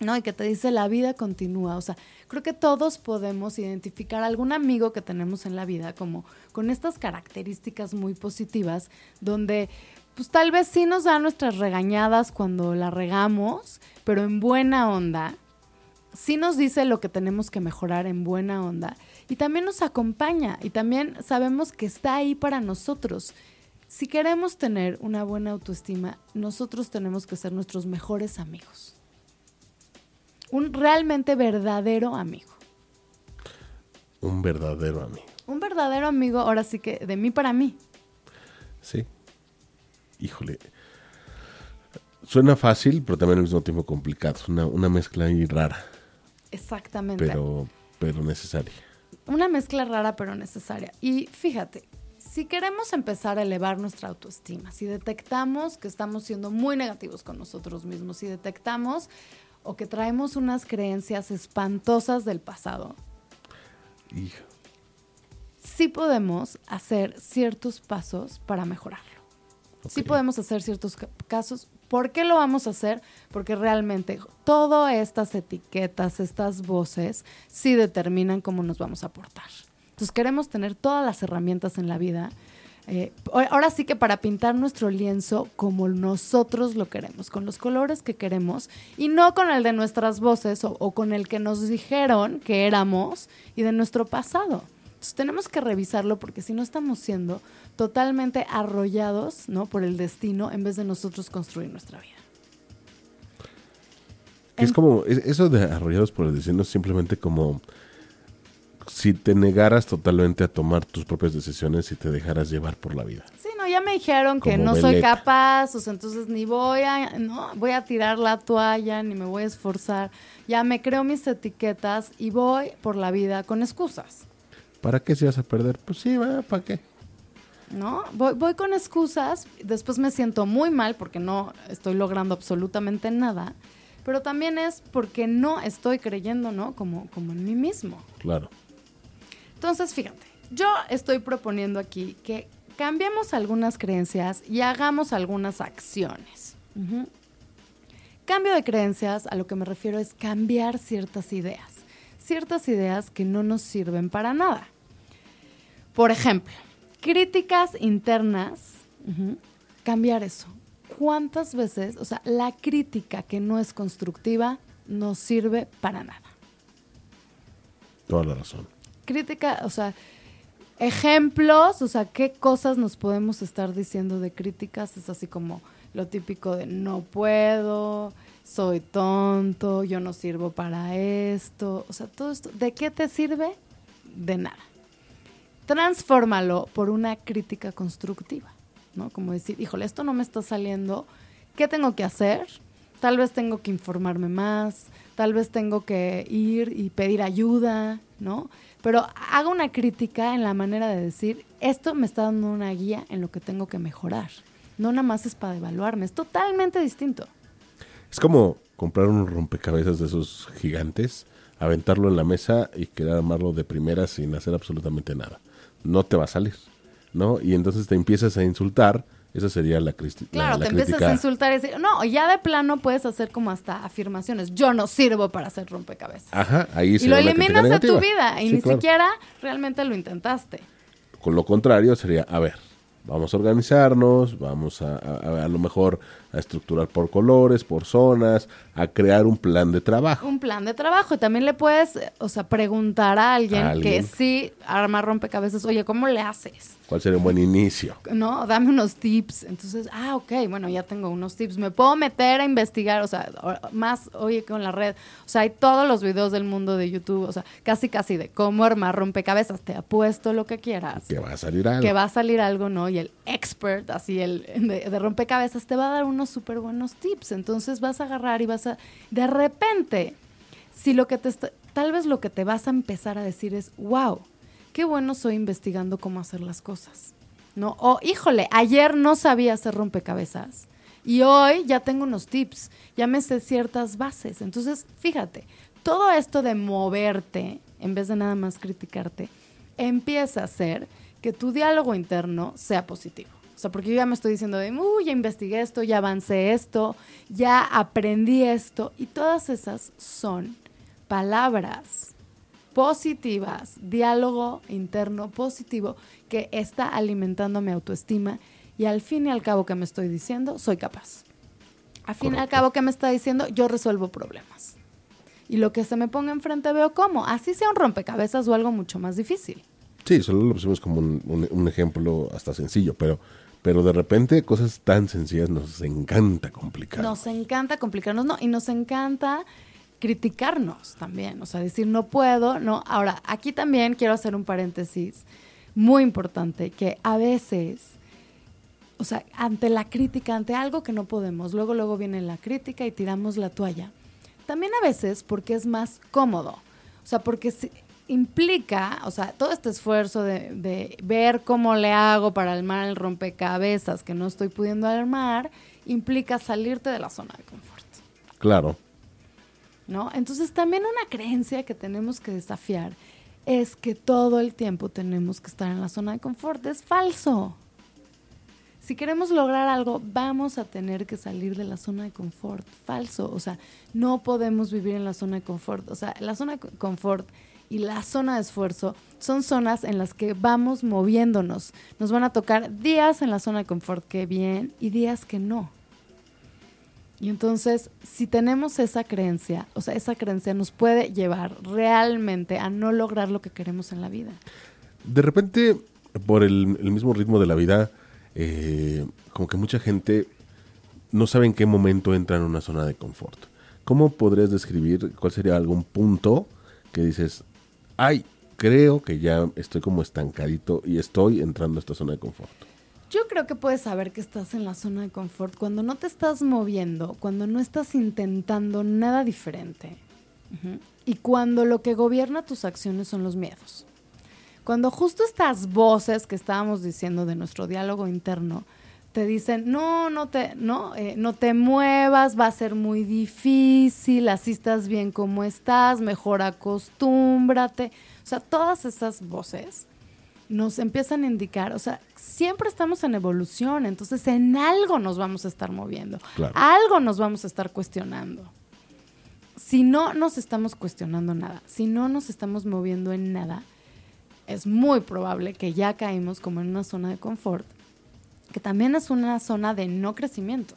¿No? Y que te dice la vida continúa. O sea, creo que todos podemos identificar algún amigo que tenemos en la vida como con estas características muy positivas, donde pues tal vez sí nos da nuestras regañadas cuando la regamos, pero en buena onda. Sí nos dice lo que tenemos que mejorar en buena onda. Y también nos acompaña y también sabemos que está ahí para nosotros. Si queremos tener una buena autoestima, nosotros tenemos que ser nuestros mejores amigos. Un realmente verdadero amigo. Un verdadero amigo. Un verdadero amigo, ahora sí que de mí para mí. Sí. Híjole. Suena fácil, pero también al mismo tiempo complicado. Una, una mezcla ahí rara, Exactamente. pero, pero necesaria. Una mezcla rara pero necesaria. Y fíjate, si queremos empezar a elevar nuestra autoestima, si detectamos que estamos siendo muy negativos con nosotros mismos, si detectamos o que traemos unas creencias espantosas del pasado, Hijo. sí podemos hacer ciertos pasos para mejorarlo. Sí Ok. podemos hacer ciertos ca- casos. ¿Por qué lo vamos a hacer? Porque realmente todas estas etiquetas, estas voces, sí determinan cómo nos vamos a portar. Entonces queremos tener todas las herramientas en la vida. Eh, ahora sí que para pintar nuestro lienzo como nosotros lo queremos, con los colores que queremos y no con el de nuestras voces o, o con el que nos dijeron que éramos y de nuestro pasado. Entonces tenemos que revisarlo porque si no estamos siendo totalmente arrollados ¿no? por el destino en vez de nosotros construir nuestra vida. Es En- como, es- eso de arrollados por el destino es simplemente como si te negaras totalmente a tomar tus propias decisiones y te dejaras llevar por la vida. Sí, no, ya me dijeron que no soy capaz, o sea, entonces ni voy a, no, voy a tirar la toalla, ni me voy a esforzar. Ya me creo mis etiquetas y voy por la vida con excusas. ¿Para qué se vas a perder? Pues sí, ¿para qué? ¿no? Voy, voy con excusas, después me siento muy mal porque no estoy logrando absolutamente nada, pero también es porque no estoy creyendo, ¿no? Como, como en mí mismo. Claro. Entonces, fíjate, yo estoy proponiendo aquí que cambiemos algunas creencias y hagamos algunas acciones. Cambio de creencias, a lo que me refiero es cambiar ciertas ideas, ciertas ideas que no nos sirven para nada. Por ejemplo, críticas internas, cambiar eso. ¿Cuántas veces, o sea, la crítica que no es constructiva no sirve para nada? Toda la razón. Crítica, o sea, ejemplos, o sea, qué cosas nos podemos estar diciendo de críticas, es así como lo típico de no puedo, soy tonto, yo no sirvo para esto, o sea, todo esto, ¿de qué te sirve? De nada. Transfórmalo por una crítica constructiva, ¿no? Como decir, híjole, esto no me está saliendo, ¿qué tengo que hacer? Tal vez tengo que informarme más, tal vez tengo que ir y pedir ayuda, ¿no? Pero haga una crítica en la manera de decir, esto me está dando una guía en lo que tengo que mejorar. No nada más es para evaluarme, es totalmente distinto. Es como comprar un rompecabezas de esos gigantes, aventarlo en la mesa y querer armarlo de primera sin hacer absolutamente nada. No te va a salir, ¿no? Y entonces te empiezas a insultar. Esa sería la, la- Claro, la te empiezas crítica. a insultar y decir, no, ya de plano puedes hacer como hasta afirmaciones. Yo no sirvo para hacer rompecabezas. Ajá, ahí y sería lo crítica eliminas de tu vida y Sí, ni claro. siquiera realmente lo intentaste. Con lo contrario sería, a ver, vamos a organizarnos, vamos a, a, a lo mejor a estructurar por colores, por zonas, a crear un plan de trabajo. Un plan de trabajo. Y también le puedes, o sea, preguntar a alguien, A alguien. que sí arma rompecabezas. Oye, ¿cómo le haces? ¿Cuál sería un buen inicio? No, dame unos tips. Entonces, ah, ok, bueno, ya tengo unos tips. Me puedo meter a investigar, o sea, más, oye, con la red. O sea, hay todos los videos del mundo de YouTube, o sea, casi, casi de cómo armar rompecabezas. Te apuesto lo que quieras. Que va a salir algo. que va a salir algo, ¿no? Y el expert, así el de, de rompecabezas, te va a dar unos súper buenos tips. Entonces vas a agarrar y vas a... De repente, si lo que te está... Tal vez lo que te vas a empezar a decir es, wow, qué bueno soy investigando cómo hacer las cosas. ¿No? O, híjole, ayer no sabía hacer rompecabezas. Y hoy ya tengo unos tips, ya me sé ciertas bases. Entonces, fíjate, todo esto de moverte, en vez de nada más criticarte, empieza a hacer que tu diálogo interno sea positivo. O sea, porque yo ya me estoy diciendo de, uy, ya investigué esto, ya avancé esto, ya aprendí esto. Y todas esas son palabras positivas, diálogo interno positivo que está alimentando mi autoestima y al fin y al cabo que me estoy diciendo, soy capaz. Al fin y al cabo que me está diciendo, yo resuelvo problemas. Y lo que se me ponga enfrente veo cómo, así sea un rompecabezas o algo mucho más difícil. Sí, solo lo pusimos como un, un- un ejemplo hasta sencillo, pero, pero de repente cosas tan sencillas nos encanta complicar. Nos encanta complicarnos, no, y nos encanta criticarnos también, o sea, decir no puedo, no. Ahora, aquí también quiero hacer un paréntesis muy importante, que a veces, o sea, ante la crítica, ante algo que no podemos, luego, luego viene la crítica y tiramos la toalla. También a veces porque es más cómodo, o sea, porque implica, o sea, todo este esfuerzo de, de ver cómo le hago para armar el rompecabezas que no estoy pudiendo armar, implica salirte de la zona de confort. Claro. ¿no? Entonces también una creencia que tenemos que desafiar es que todo el tiempo tenemos que estar en la zona de confort. Es falso. Si queremos lograr algo, vamos a tener que salir de la zona de confort. Falso. O sea, no podemos vivir en la zona de confort. O sea, la zona de confort y la zona de esfuerzo son zonas en las que vamos moviéndonos. Nos van a tocar días en la zona de confort que bien y días que no. Y entonces, si tenemos esa creencia, o sea, esa creencia nos puede llevar realmente a no lograr lo que queremos en la vida. De repente, por el, mismo ritmo de la vida, eh, como que mucha gente no sabe en qué momento entra en una zona de confort. ¿Cómo podrías describir cuál sería algún punto que dices, ay, creo que ya estoy como estancadito y estoy entrando a esta zona de confort? Yo creo que puedes saber que estás en la zona de confort cuando no te estás moviendo, cuando no estás intentando nada diferente y cuando lo que gobierna tus acciones son los miedos. Cuando justo estas voces que estábamos diciendo de nuestro diálogo interno te dicen, no, no te, no, eh, no te muevas, va a ser muy difícil, así estás bien como estás, mejor acostúmbrate. O sea, todas esas voces nos empiezan a indicar, o sea, siempre estamos en evolución, entonces en algo nos vamos a estar moviendo, algo nos vamos a estar cuestionando. Si no nos estamos cuestionando nada, si no nos estamos moviendo en nada, es muy probable que ya caímos como en una zona de confort, que también es una zona de no crecimiento.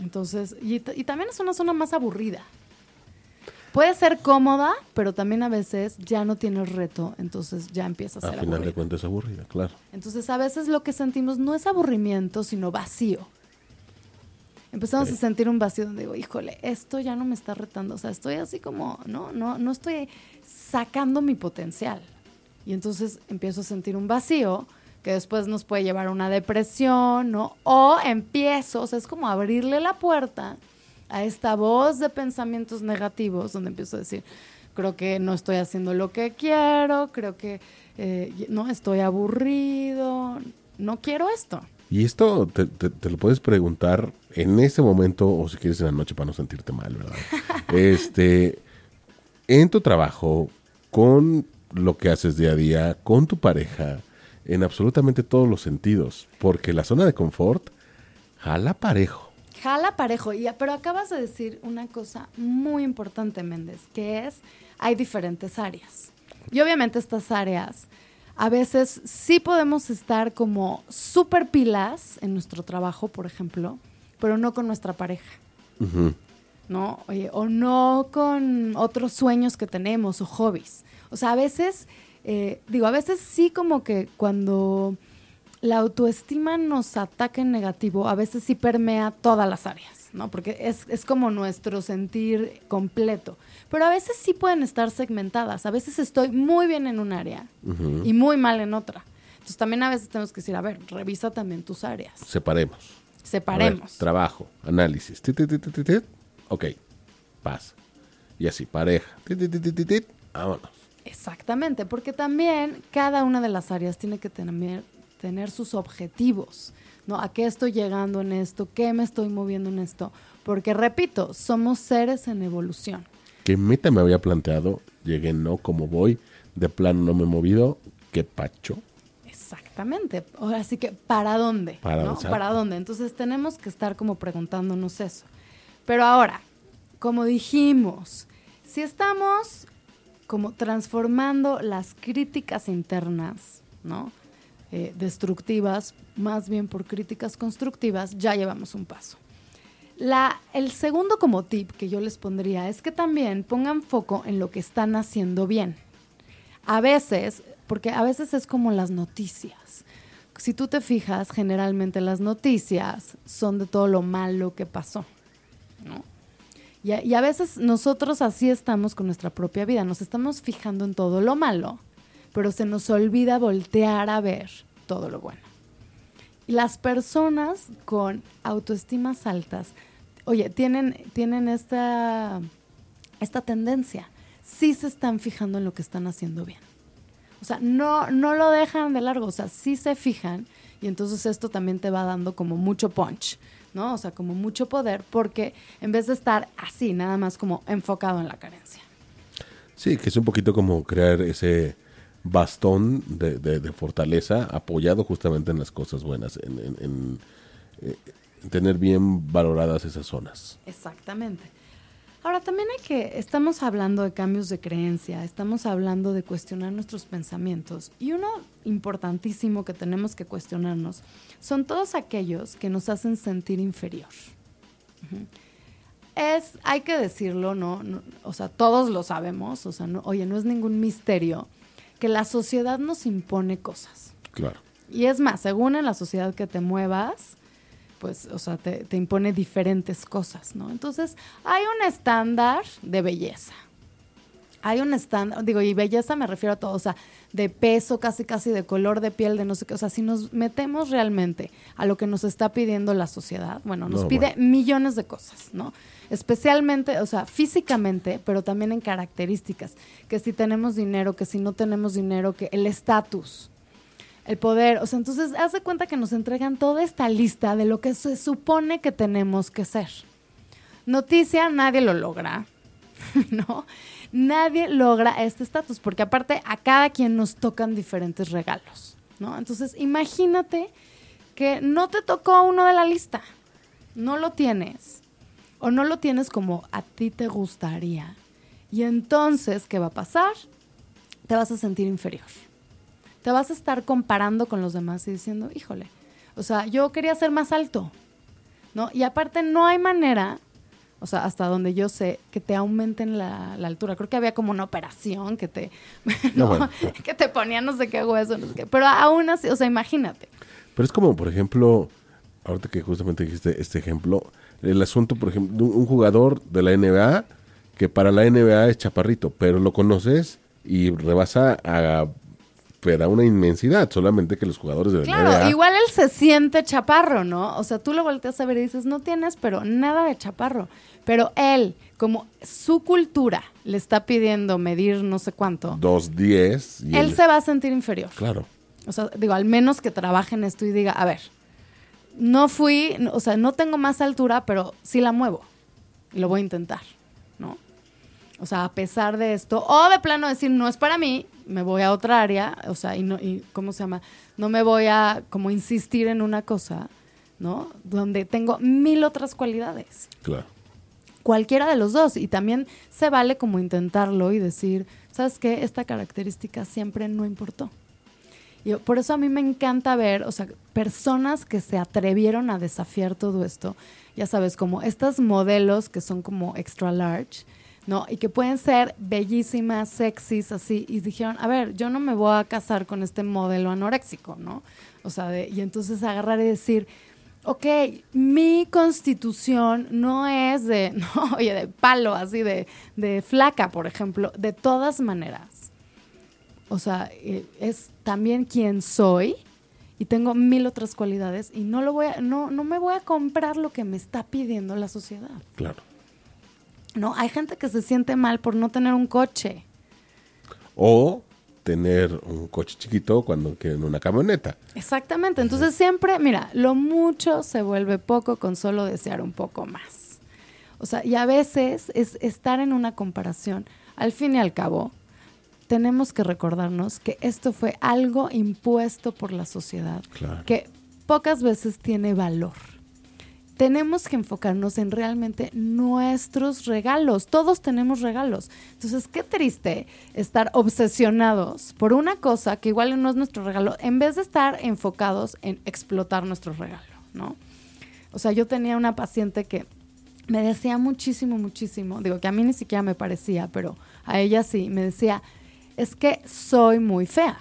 Entonces, y, y también es una zona más aburrida puede ser cómoda, pero también a veces ya no tiene reto, entonces ya empieza a ser A final de cuentas es aburrida, claro. Entonces a veces lo que sentimos no es aburrimiento, sino vacío. Empezamos a sentir un vacío donde digo, híjole, esto ya no me está retando, o sea, estoy así como, no, no, no estoy sacando mi potencial. Y entonces empiezo a sentir un vacío que después nos puede llevar a una depresión, ¿no? O empiezo, o sea, es como abrirle la puerta a esta voz de pensamientos negativos donde empiezo a decir, creo que no estoy haciendo lo que quiero, creo que eh, no estoy aburrido, no quiero esto. Y esto te, te, lo puedes preguntar en ese momento o si quieres en la noche para no sentirte mal, ¿verdad? este, en tu trabajo, con lo que haces día a día, con tu pareja, en absolutamente todos los sentidos, porque la zona de confort jala parejo. Jala parejo, y, pero acabas de decir una cosa muy importante, Méndez, que es, hay diferentes áreas. Y obviamente estas áreas, a veces sí podemos estar como súper pilas en nuestro trabajo, por ejemplo, pero no con nuestra pareja. ¿No? o no con otros sueños que tenemos o hobbies. O sea, a veces, eh, digo, a veces sí como que cuando la autoestima nos ataca en negativo, a veces sí permea todas las áreas, ¿no? Porque es, como nuestro sentir completo. Pero a veces sí pueden estar segmentadas. A veces estoy muy bien en un área y muy mal en otra. Entonces también a veces tenemos que decir, a ver, revisa también tus áreas. Separemos. Separemos. trabajo, análisis. ok, paz. Y así, pareja. Vámonos. Exactamente, porque también cada una de las áreas tiene que tener tener sus objetivos, ¿no? ¿A qué estoy llegando en esto? ¿Qué me estoy moviendo en esto? Porque repito, somos seres en evolución. ¿Qué meta me había planteado? Llegué no como voy, de plano no me he movido, qué pacho. Exactamente. Así que, ¿para dónde? Para, ¿Para dónde? Entonces tenemos que estar como preguntándonos eso. Pero ahora, como dijimos, si estamos como transformando las críticas internas, ¿no? Eh, destructivas, más bien por críticas constructivas, ya llevamos un paso. La, el segundo como tip que yo les pondría es que también pongan foco en lo que están haciendo bien. A veces, porque a veces es como las noticias. Si tú te fijas, generalmente las noticias son de todo lo malo que pasó. Y a, veces nosotros así estamos con nuestra propia vida, nos estamos fijando en todo lo malo, pero se nos olvida voltear a ver todo lo bueno. Y las personas con autoestimas altas, oye, tienen, tienen esta, esta tendencia, sí se están fijando en lo que están haciendo bien. O sea, no, no lo dejan de largo, o sea, sí se fijan y entonces esto también te va dando como mucho punch. ¿No? O sea, como mucho poder, porque en vez de estar así, nada más como enfocado en la carencia. Sí, que es un poquito como crear ese bastón de, de, fortaleza apoyado justamente en las cosas buenas, en, en, eh, en, tener bien valoradas esas zonas. Exactamente. Ahora también hay que, estamos hablando de cambios de creencia, estamos hablando de cuestionar nuestros pensamientos y uno importantísimo que tenemos que cuestionarnos son todos aquellos que nos hacen sentir inferior. Es, hay que decirlo, ¿no? O sea, todos lo sabemos, o sea, no, oye, no es ningún misterio que la sociedad nos impone cosas. Claro. Y es más, según en la sociedad que te muevas, pues, o sea, te, te impone diferentes cosas, ¿no? Entonces, hay un estándar de belleza. Hay un estándar, digo, y belleza me refiero a todo, o sea, de peso, casi casi de color de piel, de no sé qué. O sea, si nos metemos realmente a lo que nos está pidiendo la sociedad, bueno, nos pide millones de cosas, ¿no? Especialmente, o sea, físicamente, pero también en características. Que si tenemos dinero, que si no tenemos dinero, que el estatus, el poder. O sea, entonces, haz de cuenta que nos entregan toda esta lista de lo que se supone que tenemos que ser. Noticia, nadie lo logra, ¿no? nadie logra este estatus, porque aparte a cada quien nos tocan diferentes regalos, ¿no? Entonces, imagínate que no te tocó uno de la lista, no lo tienes, o no lo tienes como a ti te gustaría. Y entonces, ¿qué va a pasar? Te vas a sentir inferior. Te vas a estar comparando con los demás y diciendo, híjole, o sea, yo quería ser más alto, ¿no? Y aparte no hay manera o sea, hasta donde yo sé, que te aumenten la, altura. Creo que había como una operación que te, que te ponía no sé qué hueso, no sé qué. Pero aún así, o sea, imagínate. Pero es como, por ejemplo, ahorita que justamente dijiste este ejemplo, el asunto, por ejemplo, de un jugador de la NBA que para la NBA es chaparrito, pero lo conoces y rebasa a pero una inmensidad, solamente que los jugadores de Claro, igual él se siente chaparro, ¿no? O sea, tú lo volteas a ver y dices, no tienes, pero nada de chaparro. Pero él, como su cultura le está pidiendo medir no sé cuánto. Dos diez. Él, él se va a sentir inferior. Claro. O sea, digo, al menos que trabaje en esto y diga, a ver, no fui, o sea, no tengo más altura, pero sí la muevo. Lo voy a intentar. O sea, a pesar de esto, o de plano decir, no es para mí, me voy a otra área, o sea, y, no, y ¿cómo se llama? No me voy a como insistir en una cosa, ¿no? Donde tengo mil otras cualidades. Claro. Cualquiera de los dos. Y también se vale como intentarlo y decir, ¿sabes qué? Esta característica siempre no importó. Y por eso a mí me encanta ver, o sea, personas que se atrevieron a desafiar todo esto. Ya sabes, como estos modelos que son como extra large, ¿no? Y que pueden ser bellísimas, sexys, así. Y dijeron, a ver, yo no me voy a casar con este modelo anoréxico, ¿no? O sea, de, y entonces agarrar y decir, ok, mi constitución no es de, no, oye, de palo, así, de, de flaca, por ejemplo, de todas maneras. O sea, eh, es también quien soy y tengo mil otras cualidades y no lo voy a, no, no me voy a comprar lo que me está pidiendo la sociedad. Claro. No, hay gente que se siente mal por no tener un coche. O tener un coche chiquito cuando quieren una camioneta. Exactamente. Entonces siempre, mira, lo mucho se vuelve poco con solo desear un poco más. O sea, y a veces es estar en una comparación. Al fin y al cabo, tenemos que recordarnos que esto fue algo impuesto por la sociedad, que pocas veces tiene valor tenemos que enfocarnos en realmente nuestros regalos. Todos tenemos regalos. Entonces, qué triste estar obsesionados por una cosa que igual no es nuestro regalo, en vez de estar enfocados en explotar nuestro regalo, ¿no? O sea, yo tenía una paciente que me decía muchísimo, muchísimo, digo que a mí ni siquiera me parecía, pero a ella sí, me decía, es que soy muy fea.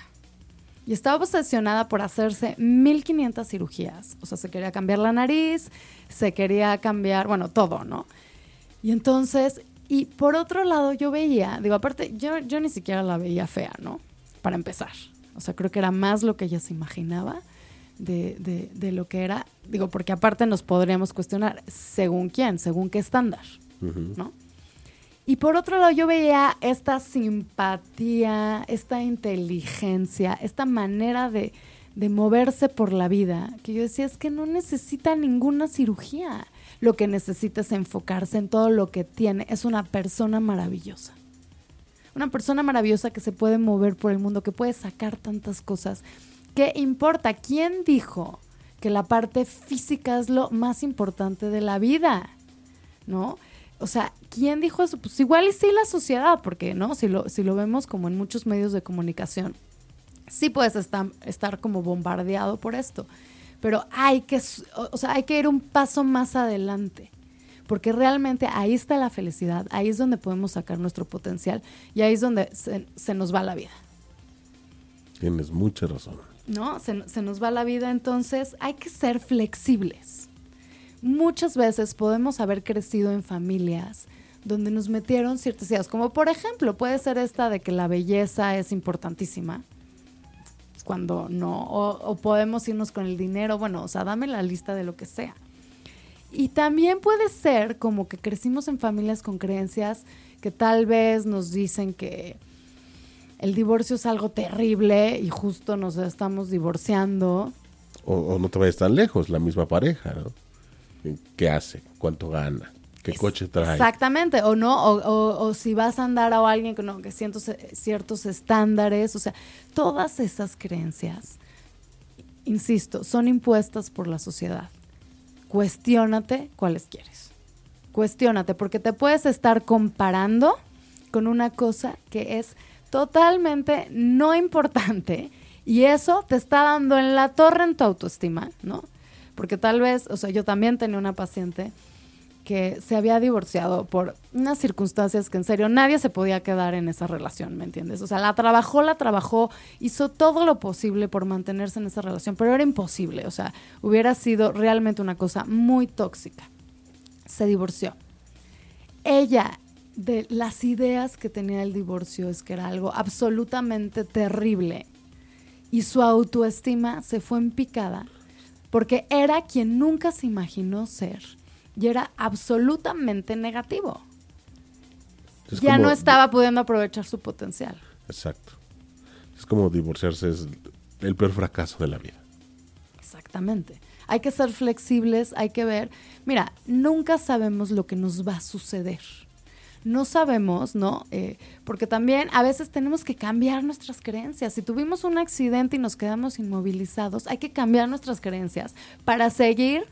Y estaba obsesionada por hacerse 1500 cirugías. O sea, se quería cambiar la nariz, se quería cambiar, bueno, todo, ¿no? Y entonces, y por otro lado yo veía, digo, aparte, yo, yo ni siquiera la veía fea, ¿no? Para empezar. O sea, creo que era más lo que ella se imaginaba de, de, de lo que era. Digo, porque aparte nos podríamos cuestionar según quién, según qué estándar, ¿no? Y por otro lado, yo veía esta simpatía, esta inteligencia, esta manera de, de, moverse por la vida, que yo decía, es que no necesita ninguna cirugía. Lo que necesita es enfocarse en todo lo que tiene. Es una persona maravillosa. Una persona maravillosa que se puede mover por el mundo, que puede sacar tantas cosas. ¿Qué importa? ¿Quién dijo que la parte física es lo más importante de la vida? ¿No? O sea, ¿quién dijo eso? Pues igual y sí la sociedad, porque no, si lo, si lo vemos como en muchos medios de comunicación, sí puedes estar, estar como bombardeado por esto. Pero hay que, o sea, hay que ir un paso más adelante. Porque realmente ahí está la felicidad, ahí es donde podemos sacar nuestro potencial y ahí es donde se, se nos va la vida. Tienes mucha razón. No, se, se nos va la vida, entonces hay que ser flexibles muchas veces podemos haber crecido en familias donde nos metieron ciertas ideas, como por ejemplo puede ser esta de que la belleza es importantísima, cuando no, o, podemos irnos con el dinero, bueno, o sea, dame la lista de lo que sea. Y también puede ser como que crecimos en familias con creencias que tal vez nos dicen que el divorcio es algo terrible y justo nos estamos divorciando. O, o no te vayas tan lejos, la misma pareja, ¿no? Qué hace, cuánto gana, qué coche trae. Exactamente, o no, o, o, o si vas a andar a alguien que no, que ciertos, ciertos estándares, o sea, todas esas creencias, insisto, son impuestas por la sociedad. Cuestiónate cuáles quieres. Cuestiónate, porque te puedes estar comparando con una cosa que es totalmente no importante y eso te está dando en la torre en tu autoestima, ¿no? Porque tal vez, o sea, yo también tenía una paciente que se había divorciado por unas circunstancias que en serio nadie se podía quedar en esa relación, ¿me entiendes? O sea, la trabajó, la trabajó, hizo todo lo posible por mantenerse en esa relación, pero era imposible, o sea, hubiera sido realmente una cosa muy tóxica. Se divorció. Ella, de las ideas que tenía el divorcio, es que era algo absolutamente terrible y su autoestima se fue en picada porque era quien nunca se imaginó ser y era absolutamente negativo. Es ya como, no estaba pudiendo aprovechar su potencial. Exacto. Es como divorciarse es el peor fracaso de la vida. Exactamente. Hay que ser flexibles, hay que ver. Mira, nunca sabemos lo que nos va a suceder no sabemos, ¿no? Eh, porque también a veces tenemos que cambiar nuestras creencias. Si tuvimos un accidente y nos quedamos inmovilizados, hay que cambiar nuestras creencias para seguir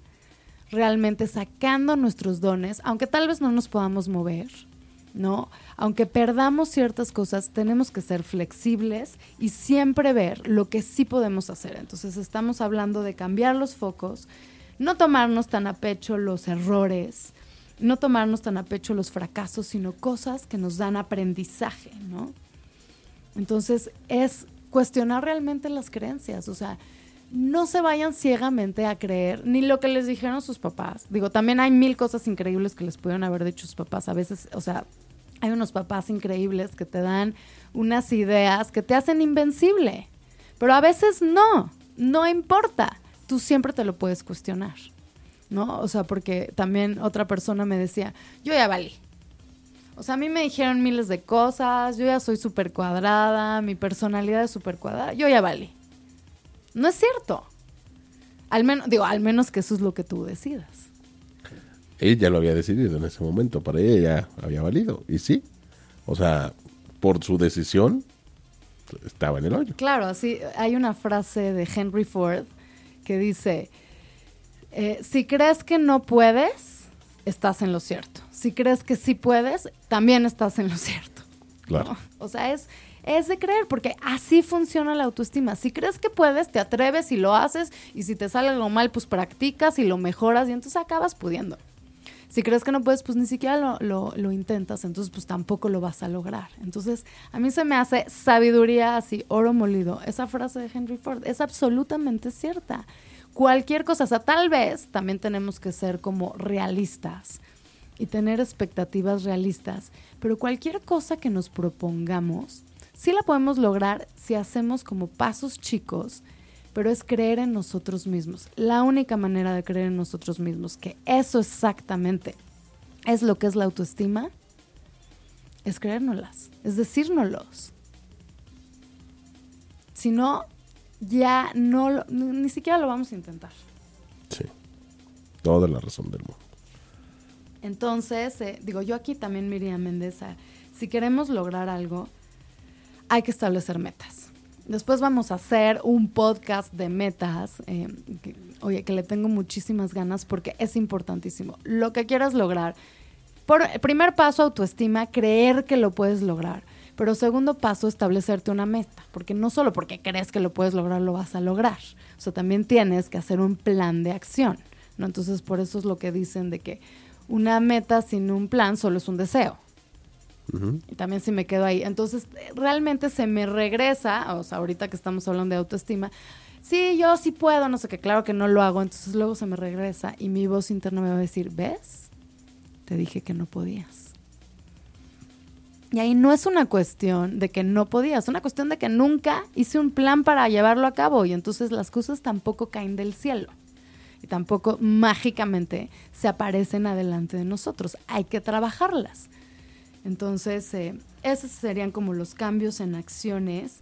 realmente sacando nuestros dones, aunque tal vez no nos podamos mover, ¿no? Aunque perdamos ciertas cosas, tenemos que ser flexibles y siempre ver lo que sí podemos hacer. Entonces estamos hablando de cambiar los focos, no tomarnos tan a pecho los errores, no tomarnos tan a pecho los fracasos, sino cosas que nos dan aprendizaje, ¿no? Entonces es cuestionar realmente las creencias, o sea, no se vayan ciegamente a creer ni lo que les dijeron sus papás. Digo, también hay mil cosas increíbles que les pudieron haber dicho sus papás. A veces, o sea, hay unos papás increíbles que te dan unas ideas que te hacen invencible, pero a veces no, no importa, tú siempre te lo puedes cuestionar. ¿No? O sea, porque también otra persona me decía, yo ya valí. O sea, a mí me dijeron miles de cosas, yo ya soy súper cuadrada, mi personalidad es súper cuadrada, yo ya valí. No es cierto. Al menos, digo, al menos que eso es lo que tú decidas. Ella lo había decidido en ese momento, para ella ya había valido. Y sí, o sea, por su decisión, estaba en el hoyo. Claro, así hay una frase de Henry Ford que dice, eh, si crees que no puedes, estás en lo cierto. Si crees que sí puedes, también estás en lo cierto. Claro. ¿no? O sea, es, es de creer, porque así funciona la autoestima. Si crees que puedes, te atreves y lo haces, y si te sale algo mal, pues practicas y lo mejoras, y entonces acabas pudiendo. Si crees que no puedes, pues ni siquiera lo, lo, lo, intentas, entonces pues tampoco lo vas a lograr. Entonces, a mí se me hace sabiduría así, oro molido. Esa frase de Henry Ford es absolutamente cierta cualquier cosa. O sea, tal vez también tenemos que ser como realistas. y tener expectativas realistas, pero cualquier cosa que nos propongamos, sí la podemos lograr si hacemos como pasos chicos, pero es creer en nosotros mismos. La única manera de creer en nosotros mismos, que eso exactamente es lo que es la autoestima, es creérnoslas, es decírnoslos. Si no, ya no, ni siquiera lo vamos a intentar. Sí, toda la razón del mundo. Entonces, eh, digo, yo aquí también Miriam Méndez, si queremos lograr algo, hay que establecer metas. Después vamos a hacer un podcast de metas, eh, oye, que le tengo muchísimas ganas porque es importantísimo. Lo que quieras lograr. Por, primer paso, autoestima, creer que lo puedes lograr. Pero segundo paso, establecerte una meta, porque no solo porque crees que lo puedes lograr, lo vas a lograr. O sea, también tienes que hacer un plan de acción, ¿no? Entonces, por eso es lo que dicen de que una meta sin un plan solo es un deseo. Y también si me quedo ahí. Entonces, realmente se me regresa, o sea, ahorita que estamos hablando de autoestima, sí, yo sí puedo, no sé qué, claro que no lo hago, entonces luego se me regresa y mi voz interna me va a decir, ¿ves? Te dije que no podías. Y ahí no es una cuestión de que no podías, es una cuestión de que nunca hice un plan para llevarlo a cabo y entonces las cosas tampoco caen del cielo y tampoco mágicamente se aparecen adelante de nosotros. Hay que trabajarlas. Entonces, eh, esos serían como los cambios en acciones.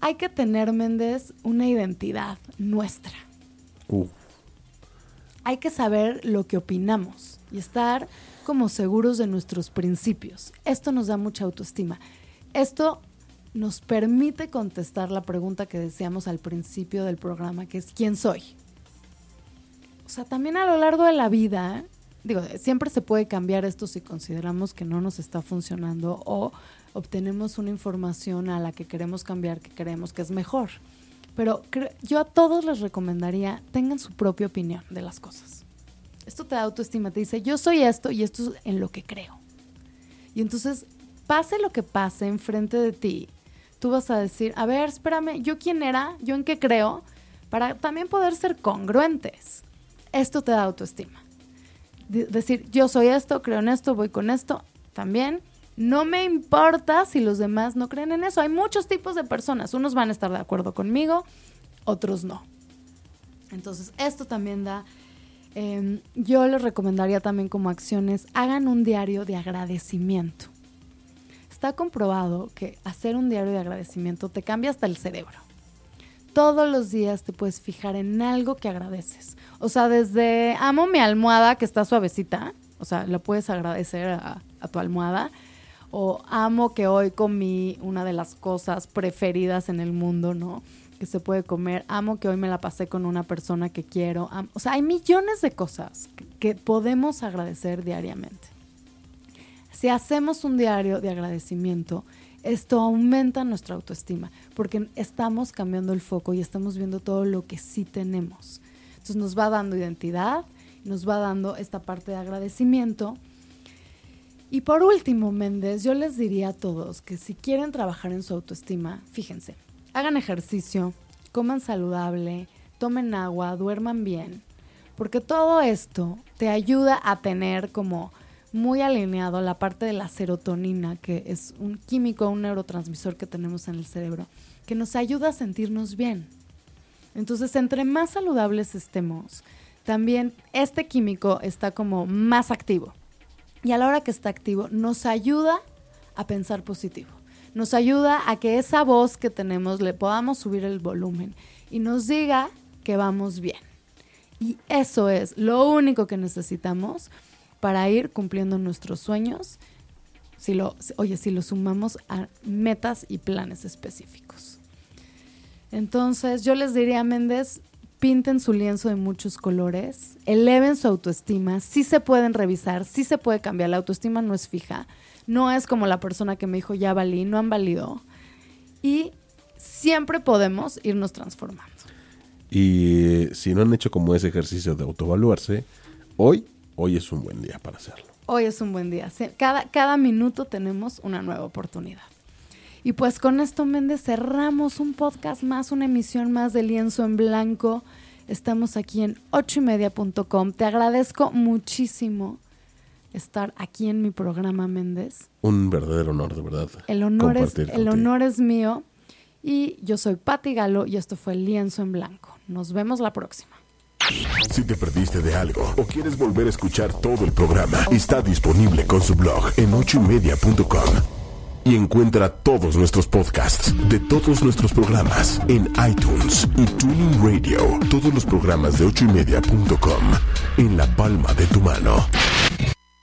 Hay que tener, Méndez, una identidad nuestra. Hay que saber lo que opinamos y estar como seguros de nuestros principios. Esto nos da mucha autoestima. Esto nos permite contestar la pregunta que decíamos al principio del programa, que es ¿quién soy? O sea, también a lo largo de la vida, digo, siempre se puede cambiar esto si consideramos que no nos está funcionando o obtenemos una información a la que queremos cambiar, que creemos que es mejor. Pero yo a todos les recomendaría, tengan su propia opinión de las cosas. Esto te da autoestima, te dice, yo soy esto y esto es en lo que creo. Y entonces, pase lo que pase enfrente de ti, tú vas a decir, a ver, espérame, ¿yo quién era? ¿Yo en qué creo? Para también poder ser congruentes esto te da autoestima. decir, yo soy esto, creo en esto, voy con esto, también. No me importa si los demás no creen en eso. Hay muchos tipos de personas. Unos van a estar de acuerdo conmigo, otros no. Entonces, esto también da... Em, yo les recomendaría también como acciones, hagan un diario de agradecimiento. Está comprobado que hacer un diario de agradecimiento te cambia hasta el cerebro todos los días te puedes fijar en algo que agradeces. O sea, desde amo mi almohada que está suavecita, o sea, lo puedes agradecer a, tu almohada. O amo que hoy comí una de las cosas preferidas en el mundo, ¿no? Se puede comer. Amo que hoy me la pasé con una persona que quiero. o sea, hay millones de cosas que podemos agradecer diariamente. Si hacemos un diario de agradecimiento, esto aumenta nuestra autoestima porque estamos cambiando el foco y estamos viendo todo lo que sí tenemos. Entonces nos va dando identidad, nos va dando esta parte de agradecimiento. Y por último, Méndez, yo les diría a todos que si quieren trabajar en su autoestima, fíjense, hagan ejercicio, coman saludable, tomen agua, duerman bien, porque todo esto te ayuda a tener como muy alineado la parte de la serotonina, que es un químico, un neurotransmisor que tenemos en el cerebro, que nos ayuda a sentirnos bien. Entonces, entre más saludables estemos, también este químico está como más activo. Y a la hora que está activo, nos ayuda a pensar positivo. Nos ayuda a que esa voz que tenemos le podamos subir el volumen y nos diga que vamos bien. Y eso es lo único que necesitamos para ir cumpliendo nuestros sueños, si lo, oye, si lo sumamos a metas y planes específicos. Entonces, yo les diría a Méndez, pinten su lienzo de muchos colores, eleven su autoestima, sí se pueden revisar, sí se puede cambiar, la autoestima no es fija, no es como la persona que me dijo ya valí, no han valido, y siempre podemos irnos transformando. Y si no han hecho como ese ejercicio de autoevaluarse, hoy hoy es un buen día para hacerlo. Hoy es un buen día. Cada, cada minuto tenemos una nueva oportunidad. Y pues con esto, Méndez, cerramos un podcast más, una emisión más de Lienzo en Blanco. Estamos aquí en ochoymedia.com. Te agradezco muchísimo estar aquí en mi programa Méndez. Un verdadero honor, de verdad. El honor, es, el honor es mío. Y yo soy Patti Galo y esto fue Lienzo en Blanco. Nos vemos la próxima. Si te perdiste de algo o quieres volver a escuchar todo el programa, está disponible con su blog en ochoymedia.com. Y encuentra todos nuestros podcasts de todos nuestros programas en iTunes y Tuning Radio. Todos los programas de ochoymedia.com en la palma de tu mano.